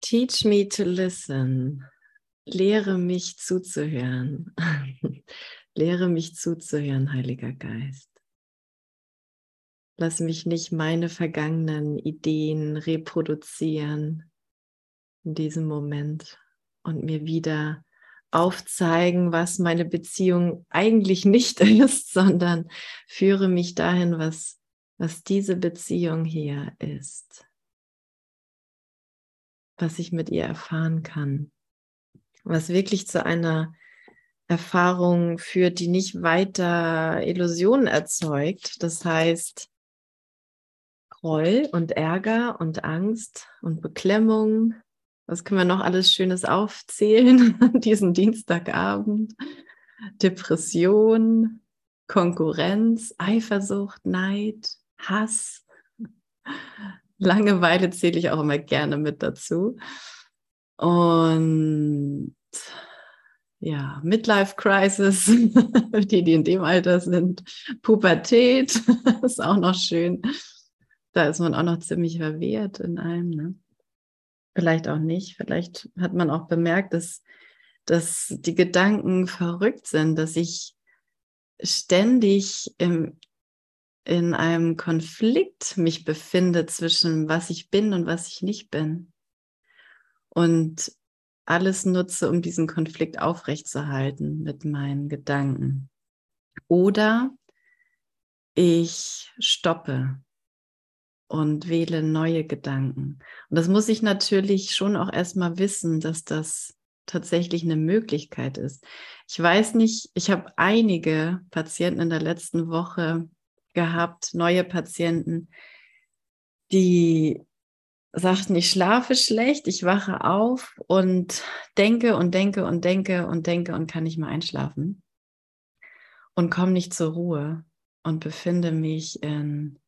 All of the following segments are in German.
Teach me to listen. Lehre mich zuzuhören. Lehre mich zuzuhören, Heiliger Geist. Lass mich nicht meine vergangenen Ideen reproduzieren in diesem Moment und mir wieder aufzeigen, was meine Beziehung eigentlich nicht ist, sondern führe mich dahin, was, was diese Beziehung hier ist was ich mit ihr erfahren kann. Was wirklich zu einer Erfahrung führt, die nicht weiter Illusionen erzeugt. Das heißt, Groll und Ärger und Angst und Beklemmung. Was können wir noch alles Schönes aufzählen an diesem Dienstagabend? Depression, Konkurrenz, Eifersucht, Neid, Hass, Langeweile zähle ich auch immer gerne mit dazu. Und ja, Midlife Crisis, die, die in dem Alter sind, Pubertät ist auch noch schön. Da ist man auch noch ziemlich verwehrt in allem. Ne? Vielleicht auch nicht. Vielleicht hat man auch bemerkt, dass, dass die Gedanken verrückt sind, dass ich ständig im in einem Konflikt mich befinde zwischen was ich bin und was ich nicht bin. Und alles nutze, um diesen Konflikt aufrechtzuerhalten mit meinen Gedanken. Oder ich stoppe und wähle neue Gedanken. Und das muss ich natürlich schon auch erstmal wissen, dass das tatsächlich eine Möglichkeit ist. Ich weiß nicht, ich habe einige Patienten in der letzten Woche gehabt, neue Patienten, die sagten, ich schlafe schlecht, ich wache auf und denke und denke und denke und denke und kann nicht mehr einschlafen und komme nicht zur Ruhe und befinde mich in,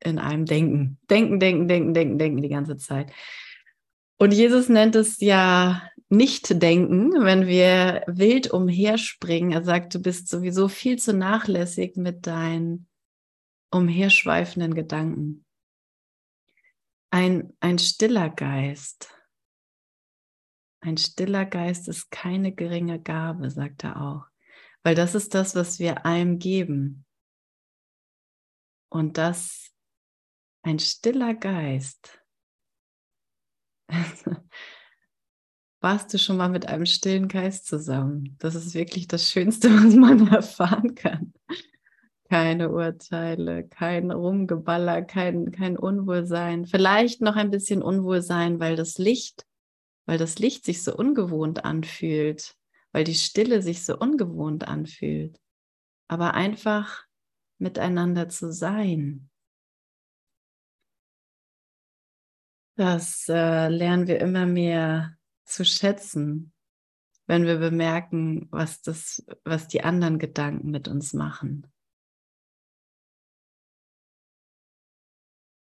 in einem Denken. Denken, denken, denken, denken, denken die ganze Zeit. Und Jesus nennt es ja nicht denken, wenn wir wild umherspringen. Er sagt, du bist sowieso viel zu nachlässig mit deinen umherschweifenden Gedanken. Ein, ein stiller Geist. Ein stiller Geist ist keine geringe Gabe, sagt er auch, weil das ist das, was wir einem geben. Und das, ein stiller Geist, Warst du schon mal mit einem stillen Geist zusammen? Das ist wirklich das Schönste, was man erfahren kann. Keine Urteile, kein Rumgeballer, kein, kein Unwohlsein. Vielleicht noch ein bisschen Unwohlsein, weil das Licht, weil das Licht sich so ungewohnt anfühlt, weil die Stille sich so ungewohnt anfühlt. Aber einfach miteinander zu sein, Das äh, lernen wir immer mehr zu schätzen, wenn wir bemerken, was, das, was die anderen Gedanken mit uns machen.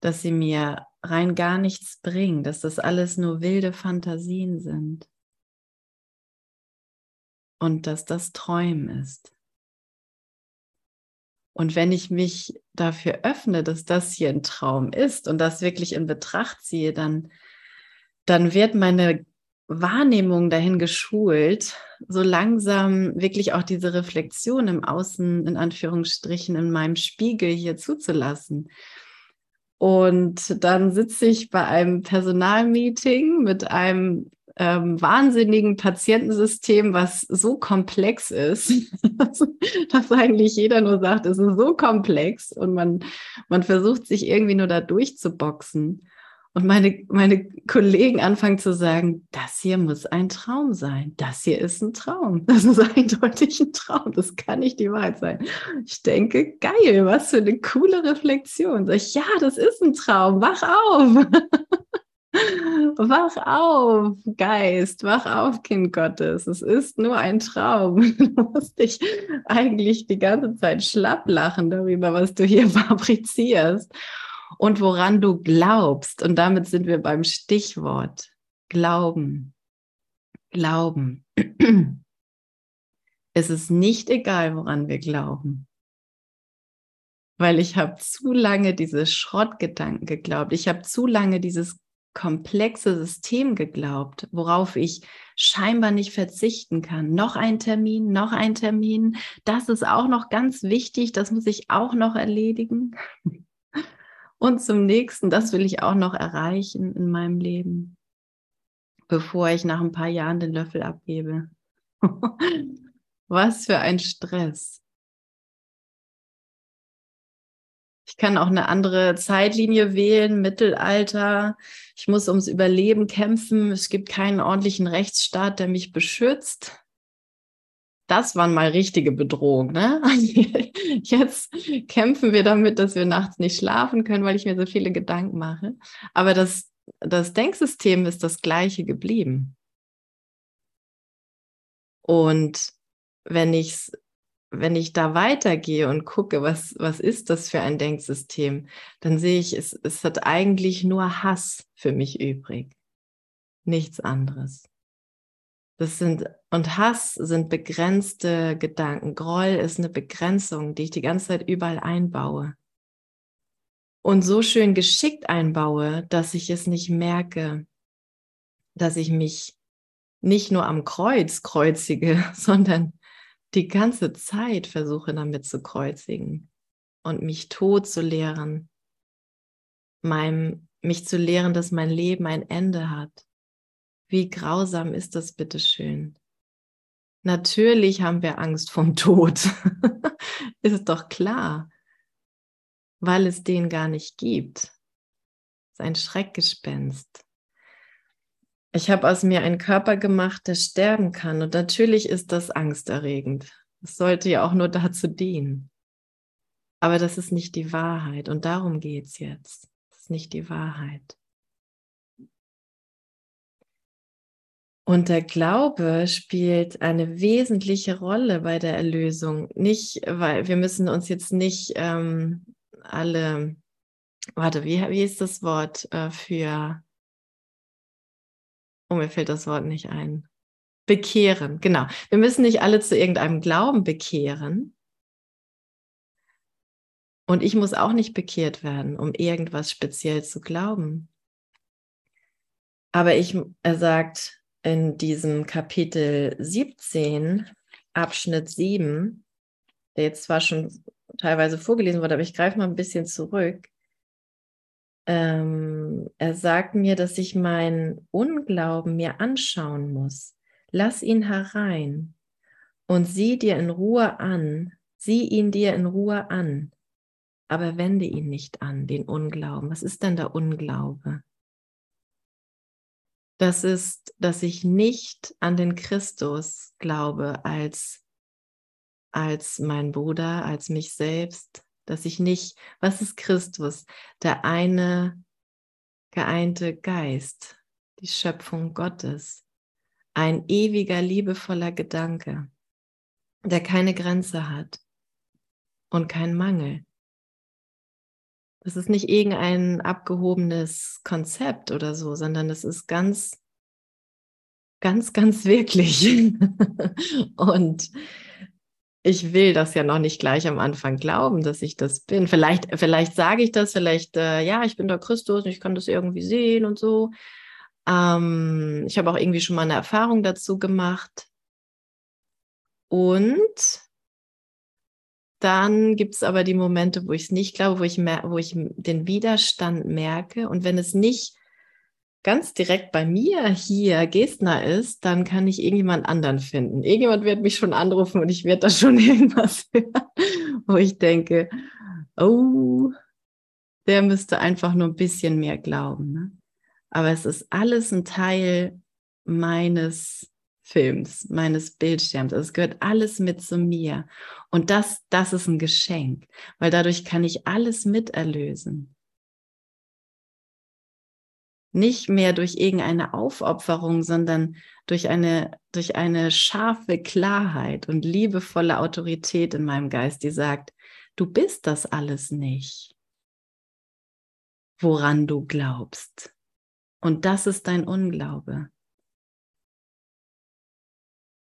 Dass sie mir rein gar nichts bringen, dass das alles nur wilde Fantasien sind und dass das Träumen ist. Und wenn ich mich dafür öffne, dass das hier ein Traum ist und das wirklich in Betracht ziehe, dann, dann wird meine Wahrnehmung dahin geschult, so langsam wirklich auch diese Reflexion im Außen, in Anführungsstrichen, in meinem Spiegel hier zuzulassen. Und dann sitze ich bei einem Personalmeeting mit einem ähm, wahnsinnigen Patientensystem, was so komplex ist, dass eigentlich jeder nur sagt, es ist so komplex und man, man versucht sich irgendwie nur da durchzuboxen. Und meine, meine Kollegen anfangen zu sagen, das hier muss ein Traum sein. Das hier ist ein Traum. Das ist eindeutig ein Traum. Das kann nicht die Wahrheit sein. Ich denke, geil, was für eine coole Reflexion. Sag ich, ja, das ist ein Traum. Wach auf. Wach auf, Geist, wach auf, Kind Gottes. Es ist nur ein Traum. Du musst dich eigentlich die ganze Zeit schlapp lachen darüber, was du hier fabrizierst und woran du glaubst. Und damit sind wir beim Stichwort Glauben. Glauben. Es ist nicht egal, woran wir glauben. Weil ich habe zu lange diese Schrottgedanken geglaubt. Ich habe zu lange dieses komplexe System geglaubt, worauf ich scheinbar nicht verzichten kann. Noch ein Termin, noch ein Termin. Das ist auch noch ganz wichtig. Das muss ich auch noch erledigen. Und zum nächsten, das will ich auch noch erreichen in meinem Leben, bevor ich nach ein paar Jahren den Löffel abgebe. Was für ein Stress. Ich kann auch eine andere Zeitlinie wählen, Mittelalter. Ich muss ums Überleben kämpfen. Es gibt keinen ordentlichen Rechtsstaat, der mich beschützt. Das waren mal richtige Bedrohungen. Ne? Jetzt kämpfen wir damit, dass wir nachts nicht schlafen können, weil ich mir so viele Gedanken mache. Aber das, das Denksystem ist das gleiche geblieben. Und wenn ich wenn ich da weitergehe und gucke, was, was ist das für ein Denksystem, dann sehe ich, es, es hat eigentlich nur Hass für mich übrig. Nichts anderes. Das sind, und Hass sind begrenzte Gedanken. Groll ist eine Begrenzung, die ich die ganze Zeit überall einbaue. Und so schön geschickt einbaue, dass ich es nicht merke, dass ich mich nicht nur am Kreuz kreuzige, sondern die ganze Zeit versuche damit zu kreuzigen und mich tot zu lehren, meinem, mich zu lehren, dass mein Leben ein Ende hat. Wie grausam ist das bitteschön? Natürlich haben wir Angst vom Tod. ist doch klar, weil es den gar nicht gibt. Es ist ein Schreckgespenst. Ich habe aus mir einen Körper gemacht, der sterben kann. Und natürlich ist das angsterregend. Es sollte ja auch nur dazu dienen. Aber das ist nicht die Wahrheit. Und darum geht es jetzt. Das ist nicht die Wahrheit. Und der Glaube spielt eine wesentliche Rolle bei der Erlösung. Nicht, weil wir müssen uns jetzt nicht ähm, alle, warte, wie, wie ist das Wort äh, für Oh, mir fällt das Wort nicht ein. Bekehren, genau. Wir müssen nicht alle zu irgendeinem Glauben bekehren. Und ich muss auch nicht bekehrt werden, um irgendwas speziell zu glauben. Aber ich, er sagt in diesem Kapitel 17, Abschnitt 7, der jetzt zwar schon teilweise vorgelesen wurde, aber ich greife mal ein bisschen zurück ähm, er sagt mir, dass ich meinen Unglauben mir anschauen muss. Lass ihn herein und sieh dir in Ruhe an, sieh ihn dir in Ruhe an, aber wende ihn nicht an, den Unglauben. Was ist denn der Unglaube? Das ist, dass ich nicht an den Christus glaube als, als mein Bruder, als mich selbst, dass ich nicht, was ist Christus? Der eine geeinte Geist, die Schöpfung Gottes, ein ewiger, liebevoller Gedanke, der keine Grenze hat und kein Mangel. Das ist nicht irgendein abgehobenes Konzept oder so, sondern es ist ganz, ganz, ganz wirklich. und ich will das ja noch nicht gleich am Anfang glauben, dass ich das bin. Vielleicht, vielleicht sage ich das, vielleicht, äh, ja, ich bin der Christus und ich kann das irgendwie sehen und so. Ähm, ich habe auch irgendwie schon mal eine Erfahrung dazu gemacht. Und dann gibt es aber die Momente, wo ich es nicht glaube, wo ich, wo ich den Widerstand merke. Und wenn es nicht ganz direkt bei mir hier Gestner ist, dann kann ich irgendjemand anderen finden. Irgendjemand wird mich schon anrufen und ich werde da schon irgendwas hören, wo ich denke, oh, der müsste einfach nur ein bisschen mehr glauben. Ne? Aber es ist alles ein Teil meines Films, meines Bildschirms. Also es gehört alles mit zu mir. Und das, das ist ein Geschenk, weil dadurch kann ich alles miterlösen nicht mehr durch irgendeine Aufopferung, sondern durch eine, durch eine scharfe Klarheit und liebevolle Autorität in meinem Geist, die sagt, du bist das alles nicht, woran du glaubst. Und das ist dein Unglaube.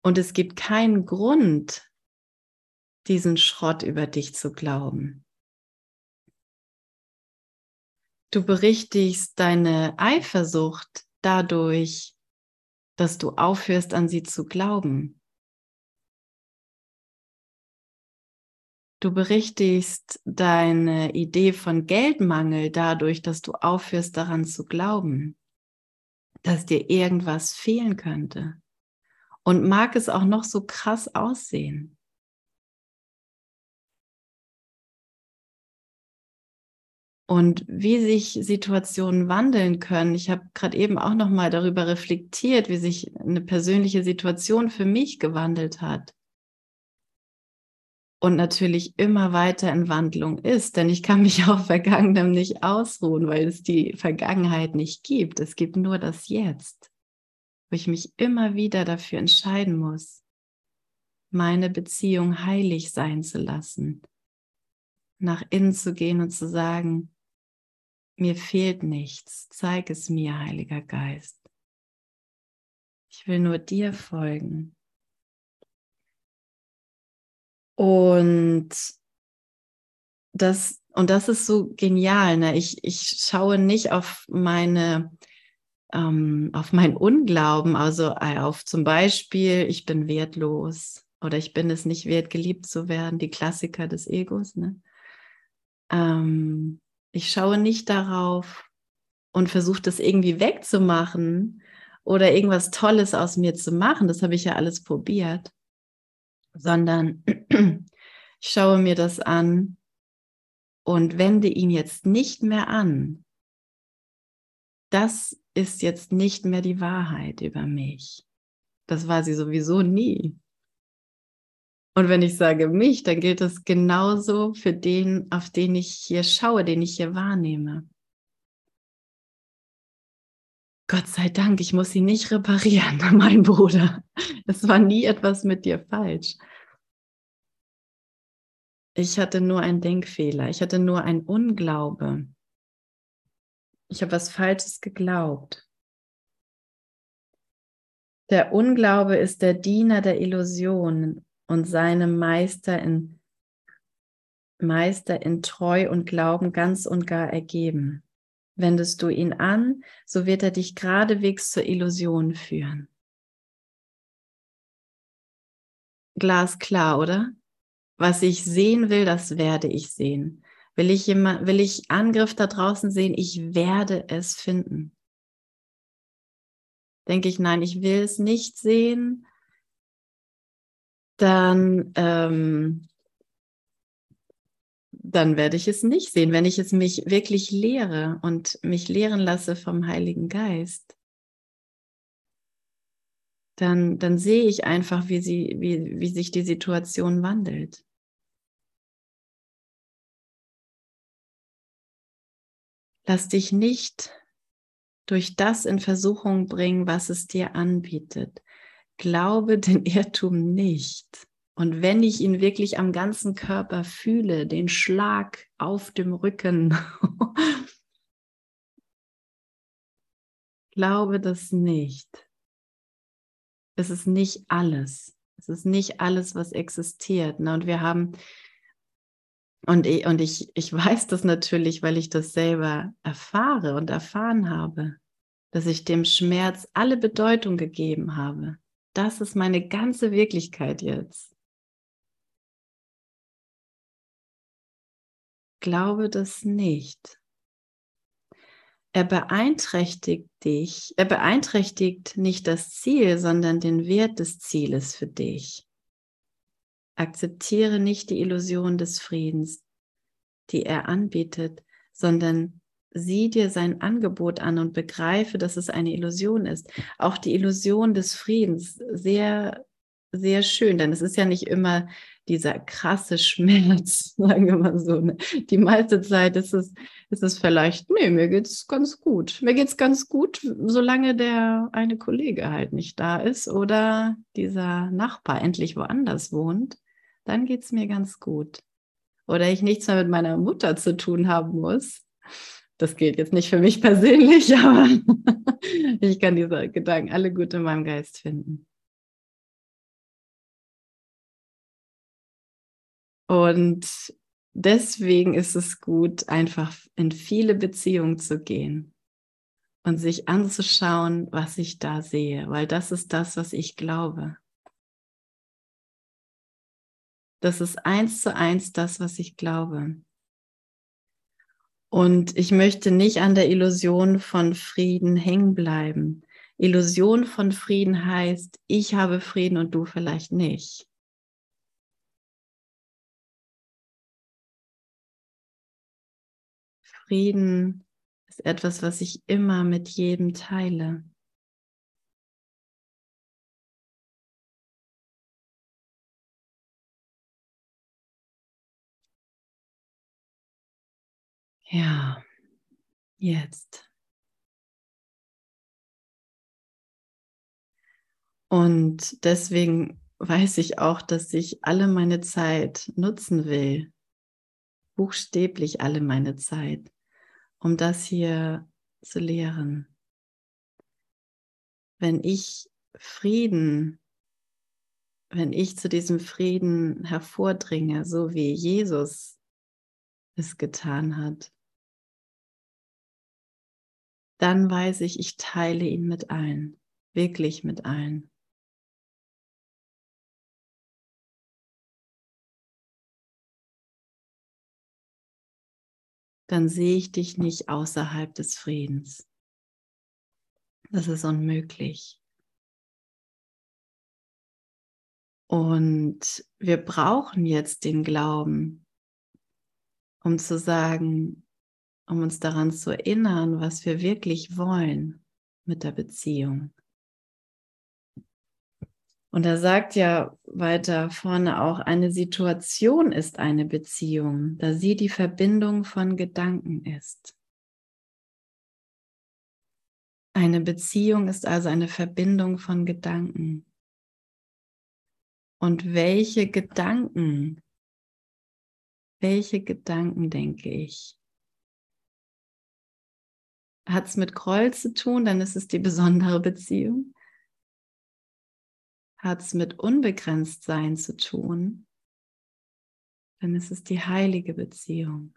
Und es gibt keinen Grund, diesen Schrott über dich zu glauben. Du berichtigst deine Eifersucht dadurch, dass du aufhörst an sie zu glauben. Du berichtigst deine Idee von Geldmangel dadurch, dass du aufhörst daran zu glauben, dass dir irgendwas fehlen könnte. Und mag es auch noch so krass aussehen. und wie sich Situationen wandeln können. Ich habe gerade eben auch noch mal darüber reflektiert, wie sich eine persönliche Situation für mich gewandelt hat. Und natürlich immer weiter in Wandlung ist, denn ich kann mich auf Vergangenem nicht ausruhen, weil es die Vergangenheit nicht gibt. Es gibt nur das Jetzt, wo ich mich immer wieder dafür entscheiden muss, meine Beziehung heilig sein zu lassen, nach innen zu gehen und zu sagen, mir fehlt nichts, zeig es mir, Heiliger Geist. Ich will nur dir folgen. Und das, und das ist so genial. Ne? Ich, ich schaue nicht auf meine, ähm, auf mein Unglauben, also äh, auf zum Beispiel, ich bin wertlos oder ich bin es nicht wert, geliebt zu werden, die Klassiker des Egos. Ne? Ähm, ich schaue nicht darauf und versuche das irgendwie wegzumachen oder irgendwas Tolles aus mir zu machen. Das habe ich ja alles probiert. Sondern ich schaue mir das an und wende ihn jetzt nicht mehr an. Das ist jetzt nicht mehr die Wahrheit über mich. Das war sie sowieso nie. Und wenn ich sage mich, dann gilt das genauso für den, auf den ich hier schaue, den ich hier wahrnehme. Gott sei Dank, ich muss sie nicht reparieren, mein Bruder. Es war nie etwas mit dir falsch. Ich hatte nur einen Denkfehler, ich hatte nur einen Unglaube. Ich habe was Falsches geglaubt. Der Unglaube ist der Diener der Illusionen und seinem Meister in, Meister in Treu und Glauben ganz und gar ergeben. Wendest du ihn an, so wird er dich geradewegs zur Illusion führen. Glasklar, oder? Was ich sehen will, das werde ich sehen. Will ich, jemand, will ich Angriff da draußen sehen? Ich werde es finden. Denke ich, nein, ich will es nicht sehen, dann, ähm, dann werde ich es nicht sehen. Wenn ich es mich wirklich lehre und mich lehren lasse vom Heiligen Geist, dann, dann sehe ich einfach, wie, sie, wie, wie sich die Situation wandelt. Lass dich nicht durch das in Versuchung bringen, was es dir anbietet glaube den Irrtum nicht. Und wenn ich ihn wirklich am ganzen Körper fühle, den Schlag auf dem Rücken, glaube das nicht. Es ist nicht alles. Es ist nicht alles, was existiert. Und wir haben, und ich, und ich, ich weiß das natürlich, weil ich das selber erfahre und erfahren habe, dass ich dem Schmerz alle Bedeutung gegeben habe das ist meine ganze Wirklichkeit jetzt. Glaube das nicht. Er beeinträchtigt dich, er beeinträchtigt nicht das Ziel, sondern den Wert des Zieles für dich. Akzeptiere nicht die Illusion des Friedens, die er anbietet, sondern sieh dir sein Angebot an und begreife, dass es eine Illusion ist. Auch die Illusion des Friedens, sehr, sehr schön, denn es ist ja nicht immer dieser krasse Schmerz, sagen wir mal so. Ne? Die meiste Zeit ist es, ist es vielleicht, nee, mir geht's ganz gut. Mir geht's ganz gut, solange der eine Kollege halt nicht da ist oder dieser Nachbar endlich woanders wohnt, dann geht's mir ganz gut. Oder ich nichts mehr mit meiner Mutter zu tun haben muss das gilt jetzt nicht für mich persönlich, aber ich kann diese Gedanken alle gut in meinem Geist finden. Und deswegen ist es gut, einfach in viele Beziehungen zu gehen und sich anzuschauen, was ich da sehe, weil das ist das, was ich glaube. Das ist eins zu eins das, was ich glaube. Und ich möchte nicht an der Illusion von Frieden hängen bleiben. Illusion von Frieden heißt, ich habe Frieden und du vielleicht nicht. Frieden ist etwas, was ich immer mit jedem teile. Ja, jetzt. Und deswegen weiß ich auch, dass ich alle meine Zeit nutzen will, buchstäblich alle meine Zeit, um das hier zu lehren. Wenn ich Frieden, wenn ich zu diesem Frieden hervordringe, so wie Jesus es getan hat, dann weiß ich, ich teile ihn mit allen, wirklich mit allen. Dann sehe ich dich nicht außerhalb des Friedens. Das ist unmöglich. Und wir brauchen jetzt den Glauben, um zu sagen, um uns daran zu erinnern, was wir wirklich wollen mit der Beziehung. Und er sagt ja weiter vorne auch, eine Situation ist eine Beziehung, da sie die Verbindung von Gedanken ist. Eine Beziehung ist also eine Verbindung von Gedanken. Und welche Gedanken, welche Gedanken denke ich? Hat es mit Groll zu tun, dann ist es die besondere Beziehung. Hat es mit Unbegrenztsein zu tun, dann ist es die heilige Beziehung.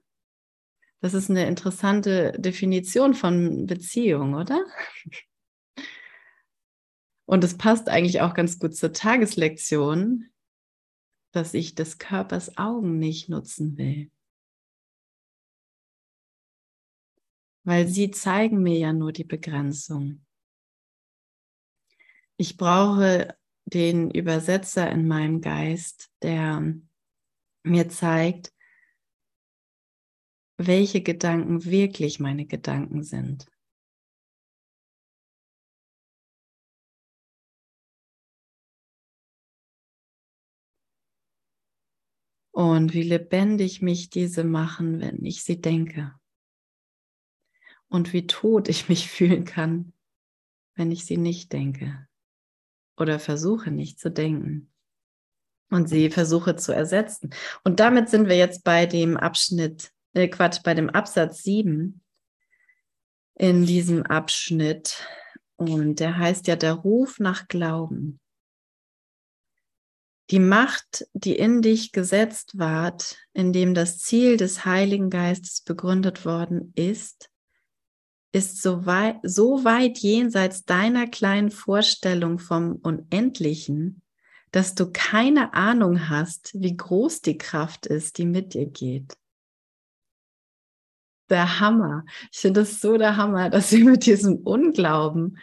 Das ist eine interessante Definition von Beziehung, oder? Und es passt eigentlich auch ganz gut zur Tageslektion, dass ich des Körpers Augen nicht nutzen will. Weil sie zeigen mir ja nur die Begrenzung. Ich brauche den Übersetzer in meinem Geist, der mir zeigt, welche Gedanken wirklich meine Gedanken sind. Und wie lebendig mich diese machen, wenn ich sie denke und wie tot ich mich fühlen kann, wenn ich sie nicht denke oder versuche nicht zu denken und sie versuche zu ersetzen. Und damit sind wir jetzt bei dem Abschnitt, äh Quatsch, bei dem Absatz 7 in diesem Abschnitt. Und der heißt ja der Ruf nach Glauben. Die Macht, die in dich gesetzt ward, in dem das Ziel des Heiligen Geistes begründet worden ist, ist so weit, so weit jenseits deiner kleinen Vorstellung vom Unendlichen, dass du keine Ahnung hast, wie groß die Kraft ist, die mit dir geht. Der Hammer. Ich finde es so der Hammer, dass wir mit diesem Unglauben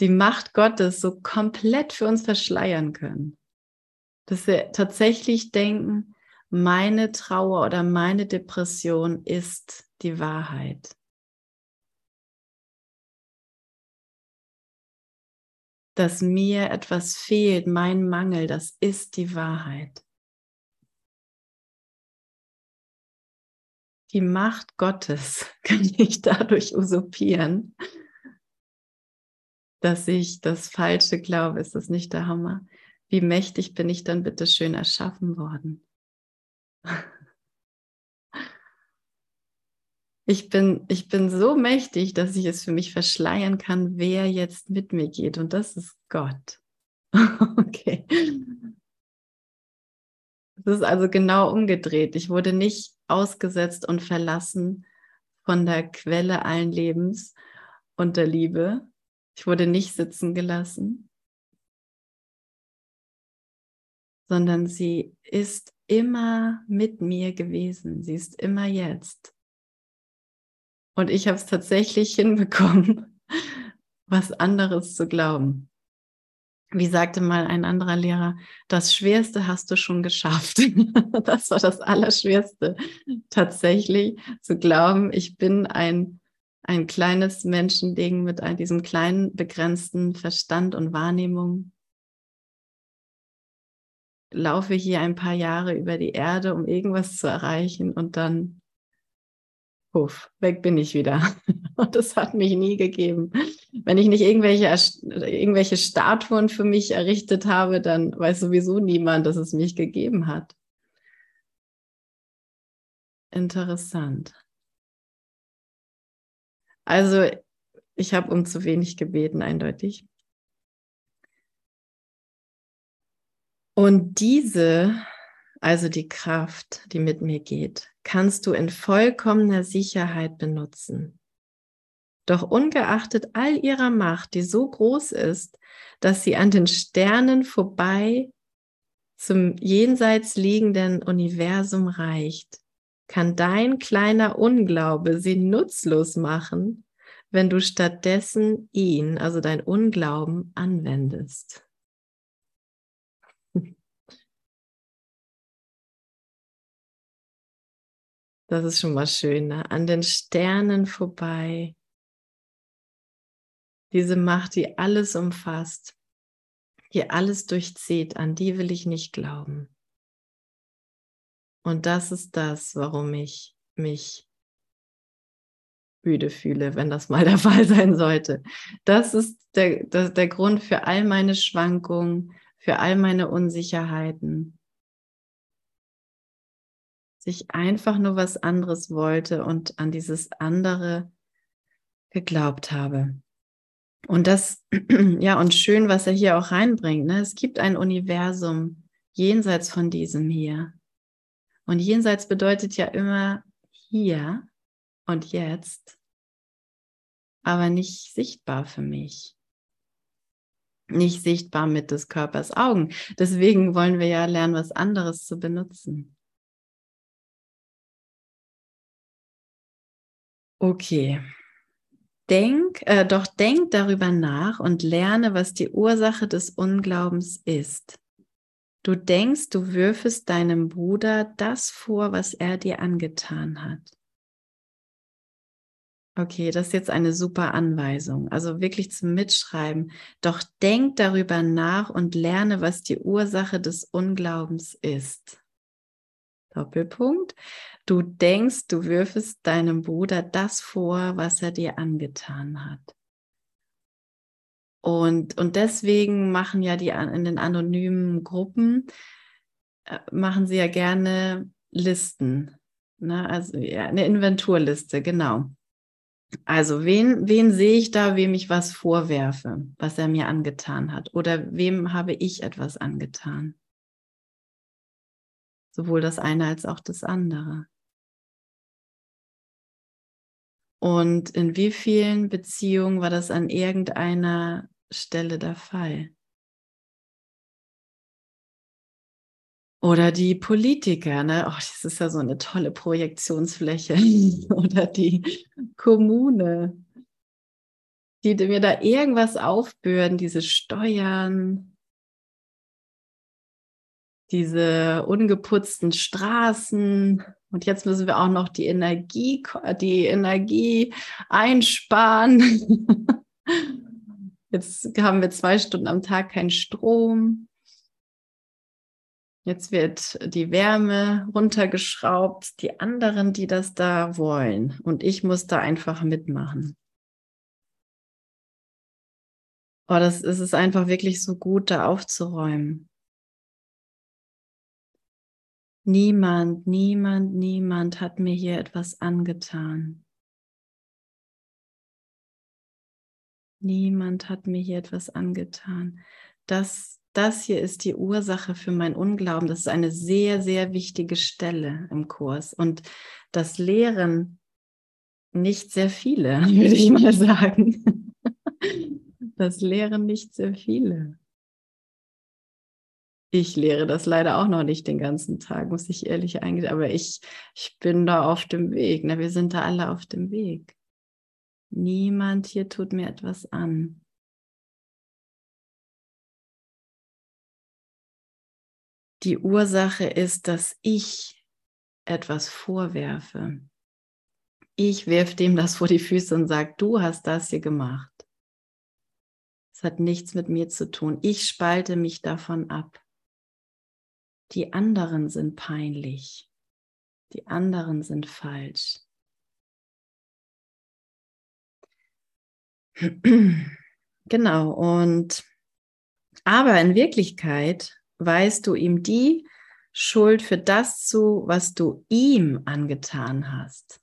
die Macht Gottes so komplett für uns verschleiern können. Dass wir tatsächlich denken, meine Trauer oder meine Depression ist die Wahrheit. Dass mir etwas fehlt, mein Mangel, das ist die Wahrheit. Die Macht Gottes kann ich dadurch usurpieren, dass ich das Falsche glaube. Ist das nicht der Hammer? Wie mächtig bin ich dann bitte schön erschaffen worden? ich bin, ich bin so mächtig, dass ich es für mich verschleiern kann, wer jetzt mit mir geht. Und das ist Gott. okay. Es ist also genau umgedreht. Ich wurde nicht ausgesetzt und verlassen von der Quelle allen Lebens und der Liebe. Ich wurde nicht sitzen gelassen, sondern sie ist immer mit mir gewesen. Sie ist immer jetzt. Und ich habe es tatsächlich hinbekommen, was anderes zu glauben wie sagte mal ein anderer Lehrer, das Schwerste hast du schon geschafft. das war das Allerschwerste, tatsächlich zu glauben, ich bin ein, ein kleines Menschending mit ein, diesem kleinen, begrenzten Verstand und Wahrnehmung. Laufe hier ein paar Jahre über die Erde, um irgendwas zu erreichen und dann, puff, weg bin ich wieder. Und das hat mich nie gegeben. Wenn ich nicht irgendwelche, irgendwelche Statuen für mich errichtet habe, dann weiß sowieso niemand, dass es mich gegeben hat. Interessant. Also, ich habe um zu wenig gebeten, eindeutig. Und diese, also die Kraft, die mit mir geht, kannst du in vollkommener Sicherheit benutzen. Doch ungeachtet all ihrer Macht, die so groß ist, dass sie an den Sternen vorbei zum jenseits liegenden Universum reicht, kann dein kleiner Unglaube sie nutzlos machen, wenn du stattdessen ihn, also dein Unglauben, anwendest. Das ist schon mal schön, ne? an den Sternen vorbei diese Macht, die alles umfasst, die alles durchzieht, an die will ich nicht glauben. Und das ist das, warum ich mich müde fühle, wenn das mal der Fall sein sollte. Das ist der, der, der Grund für all meine Schwankungen, für all meine Unsicherheiten. Dass ich einfach nur was anderes wollte und an dieses andere geglaubt habe. Und das, ja, und schön, was er hier auch reinbringt. Ne? Es gibt ein Universum jenseits von diesem hier. Und jenseits bedeutet ja immer hier und jetzt, aber nicht sichtbar für mich. Nicht sichtbar mit des Körpers Augen. Deswegen wollen wir ja lernen, was anderes zu benutzen. Okay. Denk, äh, doch denk darüber nach und lerne, was die Ursache des Unglaubens ist. Du denkst, du würfest deinem Bruder das vor, was er dir angetan hat. Okay, das ist jetzt eine super Anweisung. Also wirklich zum Mitschreiben. Doch denk darüber nach und lerne, was die Ursache des Unglaubens ist. Doppelpunkt. Du denkst, du würfest deinem Bruder das vor, was er dir angetan hat. Und, und deswegen machen ja die in den anonymen Gruppen, äh, machen sie ja gerne Listen. Ne? Also ja, eine Inventurliste, genau. Also wen, wen sehe ich da, wem ich was vorwerfe, was er mir angetan hat? Oder wem habe ich etwas angetan? Sowohl das eine als auch das andere. Und in wie vielen Beziehungen war das an irgendeiner Stelle der Fall? Oder die Politiker, ne? Oh, das ist ja so eine tolle Projektionsfläche. Oder die Kommune, die mir da irgendwas aufbürden, diese Steuern, diese ungeputzten Straßen. Und jetzt müssen wir auch noch die Energie, die Energie einsparen. Jetzt haben wir zwei Stunden am Tag keinen Strom. Jetzt wird die Wärme runtergeschraubt, die anderen, die das da wollen. Und ich muss da einfach mitmachen. Oh, das ist es einfach wirklich so gut, da aufzuräumen. Niemand, niemand, niemand hat mir hier etwas angetan. Niemand hat mir hier etwas angetan. Das das hier ist die Ursache für mein Unglauben. Das ist eine sehr, sehr wichtige Stelle im Kurs. Und das lehren nicht sehr viele, würde ich mal sagen. Das lehren nicht sehr viele. Ich lehre das leider auch noch nicht den ganzen Tag, muss ich ehrlich eingestehen. Aber ich, ich bin da auf dem Weg. Ne? Wir sind da alle auf dem Weg. Niemand hier tut mir etwas an. Die Ursache ist, dass ich etwas vorwerfe. Ich werfe dem das vor die Füße und sage, du hast das hier gemacht. Es hat nichts mit mir zu tun. Ich spalte mich davon ab. Die anderen sind peinlich. Die anderen sind falsch. Genau, und aber in Wirklichkeit weißt du ihm die Schuld für das zu, was du ihm angetan hast.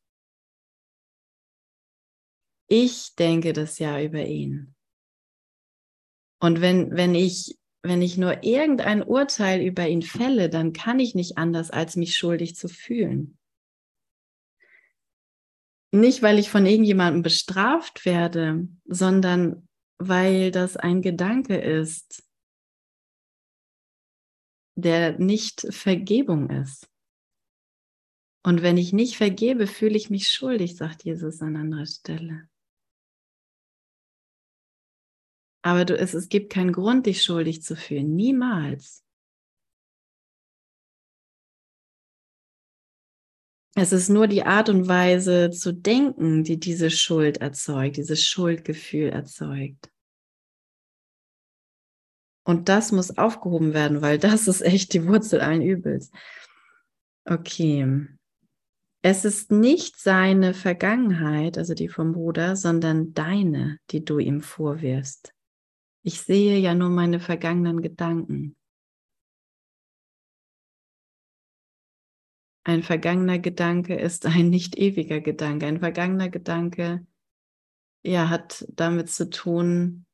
Ich denke das ja über ihn. Und wenn, wenn ich, wenn ich nur irgendein Urteil über ihn fälle, dann kann ich nicht anders, als mich schuldig zu fühlen. Nicht, weil ich von irgendjemandem bestraft werde, sondern weil das ein Gedanke ist, der nicht Vergebung ist. Und wenn ich nicht vergebe, fühle ich mich schuldig, sagt Jesus an anderer Stelle. Aber du, es, es gibt keinen Grund, dich schuldig zu fühlen. Niemals. Es ist nur die Art und Weise zu denken, die diese Schuld erzeugt, dieses Schuldgefühl erzeugt. Und das muss aufgehoben werden, weil das ist echt die Wurzel allen Übels. Okay. Es ist nicht seine Vergangenheit, also die vom Bruder, sondern deine, die du ihm vorwirfst. Ich sehe ja nur meine vergangenen Gedanken. Ein vergangener Gedanke ist ein nicht ewiger Gedanke. Ein vergangener Gedanke ja, hat damit zu tun,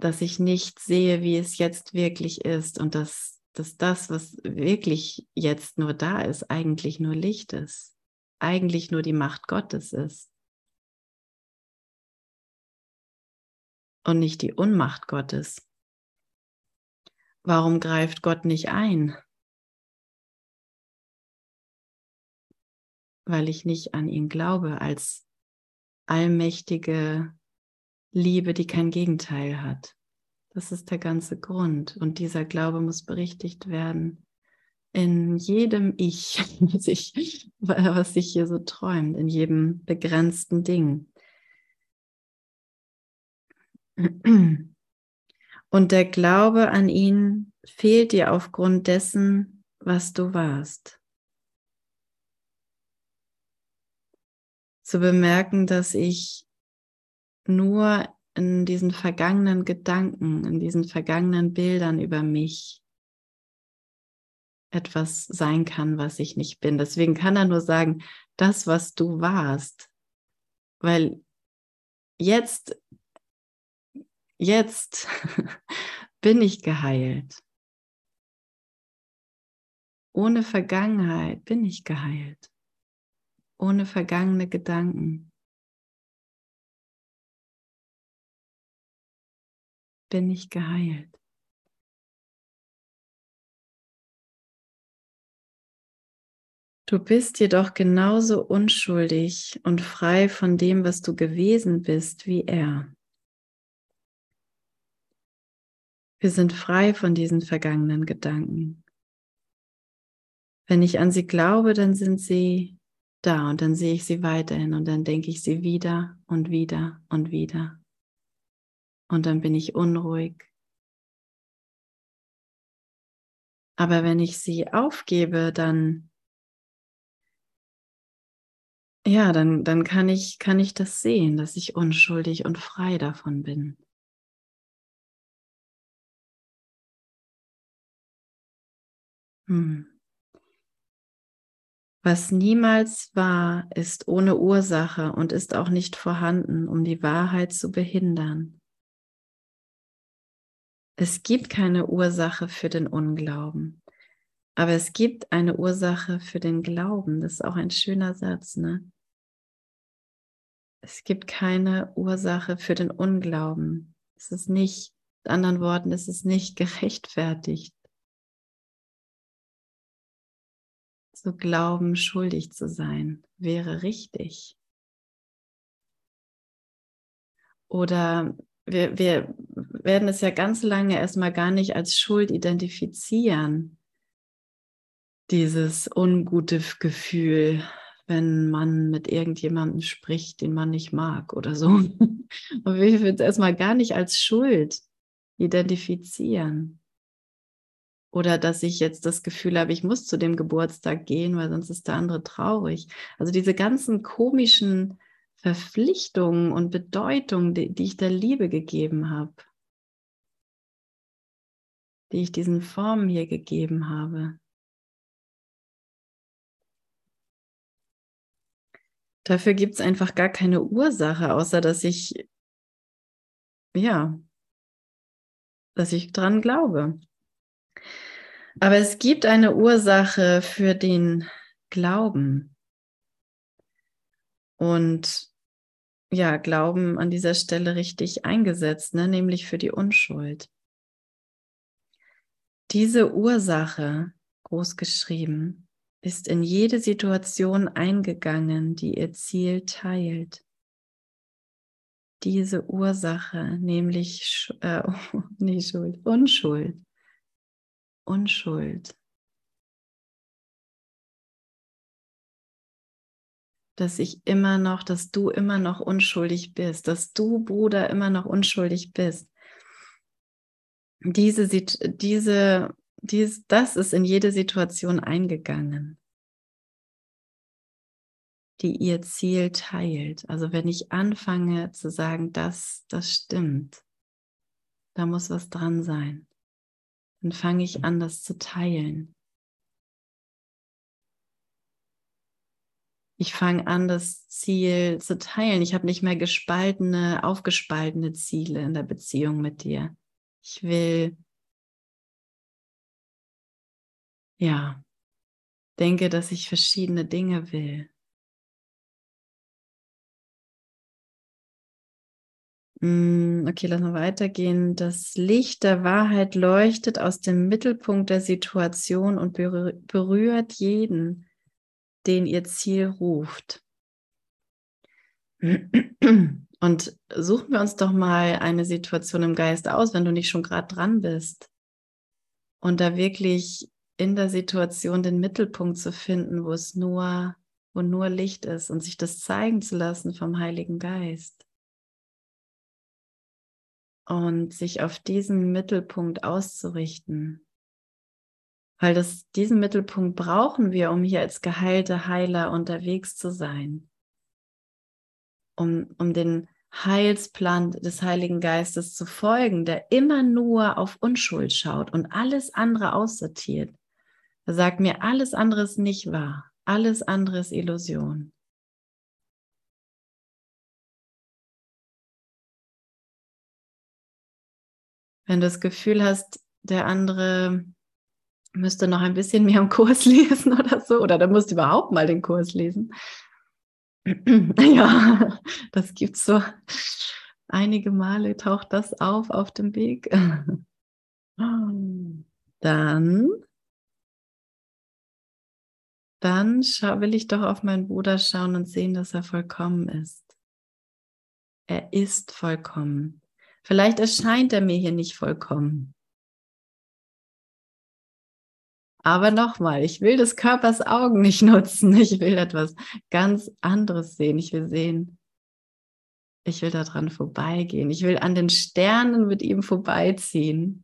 dass ich nicht sehe, wie es jetzt wirklich ist und dass, dass das, was wirklich jetzt nur da ist, eigentlich nur Licht ist, eigentlich nur die Macht Gottes ist und nicht die Unmacht Gottes. Warum greift Gott nicht ein? Weil ich nicht an ihn glaube als allmächtige Liebe, die kein Gegenteil hat. Das ist der ganze Grund. Und dieser Glaube muss berichtigt werden in jedem Ich, was sich, hier so träumt, in jedem begrenzten Ding. Und der Glaube an ihn fehlt dir aufgrund dessen, was du warst. Zu bemerken, dass ich nur in diesen vergangenen Gedanken, in diesen vergangenen Bildern über mich etwas sein kann, was ich nicht bin. Deswegen kann er nur sagen, das, was du warst, weil jetzt, jetzt bin ich geheilt. Ohne Vergangenheit bin ich geheilt. Ohne vergangene Gedanken. bin ich geheilt. Du bist jedoch genauso unschuldig und frei von dem, was du gewesen bist, wie er. Wir sind frei von diesen vergangenen Gedanken. Wenn ich an sie glaube, dann sind sie da und dann sehe ich sie weiterhin und dann denke ich sie wieder und wieder und wieder und dann bin ich unruhig. Aber wenn ich sie aufgebe, dann ja, dann, dann kann ich, kann ich das sehen, dass ich unschuldig und frei davon bin. Was niemals war, ist ohne Ursache und ist auch nicht vorhanden, um die Wahrheit zu behindern. Es gibt keine Ursache für den Unglauben, aber es gibt eine Ursache für den Glauben. Das ist auch ein schöner Satz, ne? Es gibt keine Ursache für den Unglauben. Es ist nicht, mit anderen Worten, es ist nicht gerechtfertigt. Zu glauben, schuldig zu sein, wäre richtig. Oder wir, wir werden es ja ganz lange erstmal gar nicht als Schuld identifizieren, dieses ungute Gefühl, wenn man mit irgendjemandem spricht, den man nicht mag oder so. Und wir würden es erstmal gar nicht als Schuld identifizieren. Oder dass ich jetzt das Gefühl habe, ich muss zu dem Geburtstag gehen, weil sonst ist der andere traurig. Also diese ganzen komischen Verpflichtungen und Bedeutungen, die, die ich der Liebe gegeben habe, die ich diesen Formen hier gegeben habe. Dafür gibt es einfach gar keine Ursache, außer dass ich, ja, dass ich dran glaube. Aber es gibt eine Ursache für den Glauben. Und ja, Glauben an dieser Stelle richtig eingesetzt, ne? nämlich für die Unschuld. Diese Ursache, groß geschrieben, ist in jede Situation eingegangen, die ihr Ziel teilt. Diese Ursache, nämlich äh, oh, nee, Schuld, Unschuld. Unschuld. Dass ich immer noch, dass du immer noch unschuldig bist, dass du, Bruder, immer noch unschuldig bist. Diese, diese dies, das ist in jede Situation eingegangen, die ihr Ziel teilt. Also wenn ich anfange zu sagen, das, das stimmt, da muss was dran sein, dann fange ich an, das zu teilen. Ich fange an, das Ziel zu teilen. Ich habe nicht mehr gespaltene, aufgespaltene Ziele in der Beziehung mit dir. Ich will ja, denke, dass ich verschiedene Dinge will. Okay, lass mal weitergehen. Das Licht der Wahrheit leuchtet aus dem Mittelpunkt der Situation und berührt jeden, den ihr Ziel ruft. Und suchen wir uns doch mal eine Situation im Geist aus, wenn du nicht schon gerade dran bist. Und da wirklich in der Situation den Mittelpunkt zu finden, wo es nur, wo nur Licht ist und sich das zeigen zu lassen vom Heiligen Geist. Und sich auf diesen Mittelpunkt auszurichten. Weil das, diesen Mittelpunkt brauchen wir, um hier als geheilte Heiler unterwegs zu sein. Um, um den Heilsplan des Heiligen Geistes zu folgen, der immer nur auf Unschuld schaut und alles andere aussortiert. Er sagt mir, alles andere ist nicht wahr. Alles andere ist Illusion. Wenn du das Gefühl hast, der andere müsste noch ein bisschen mehr im Kurs lesen oder so, oder der musst überhaupt mal den Kurs lesen. ja, das gibt so einige Male taucht das auf auf dem Weg. Dann dann will ich doch auf meinen Bruder schauen und sehen, dass er vollkommen ist. Er ist vollkommen. Vielleicht erscheint er mir hier nicht vollkommen. Aber nochmal, ich will des Körpers Augen nicht nutzen. Ich will etwas ganz anderes sehen. Ich will sehen, ich will daran vorbeigehen. Ich will an den Sternen mit ihm vorbeiziehen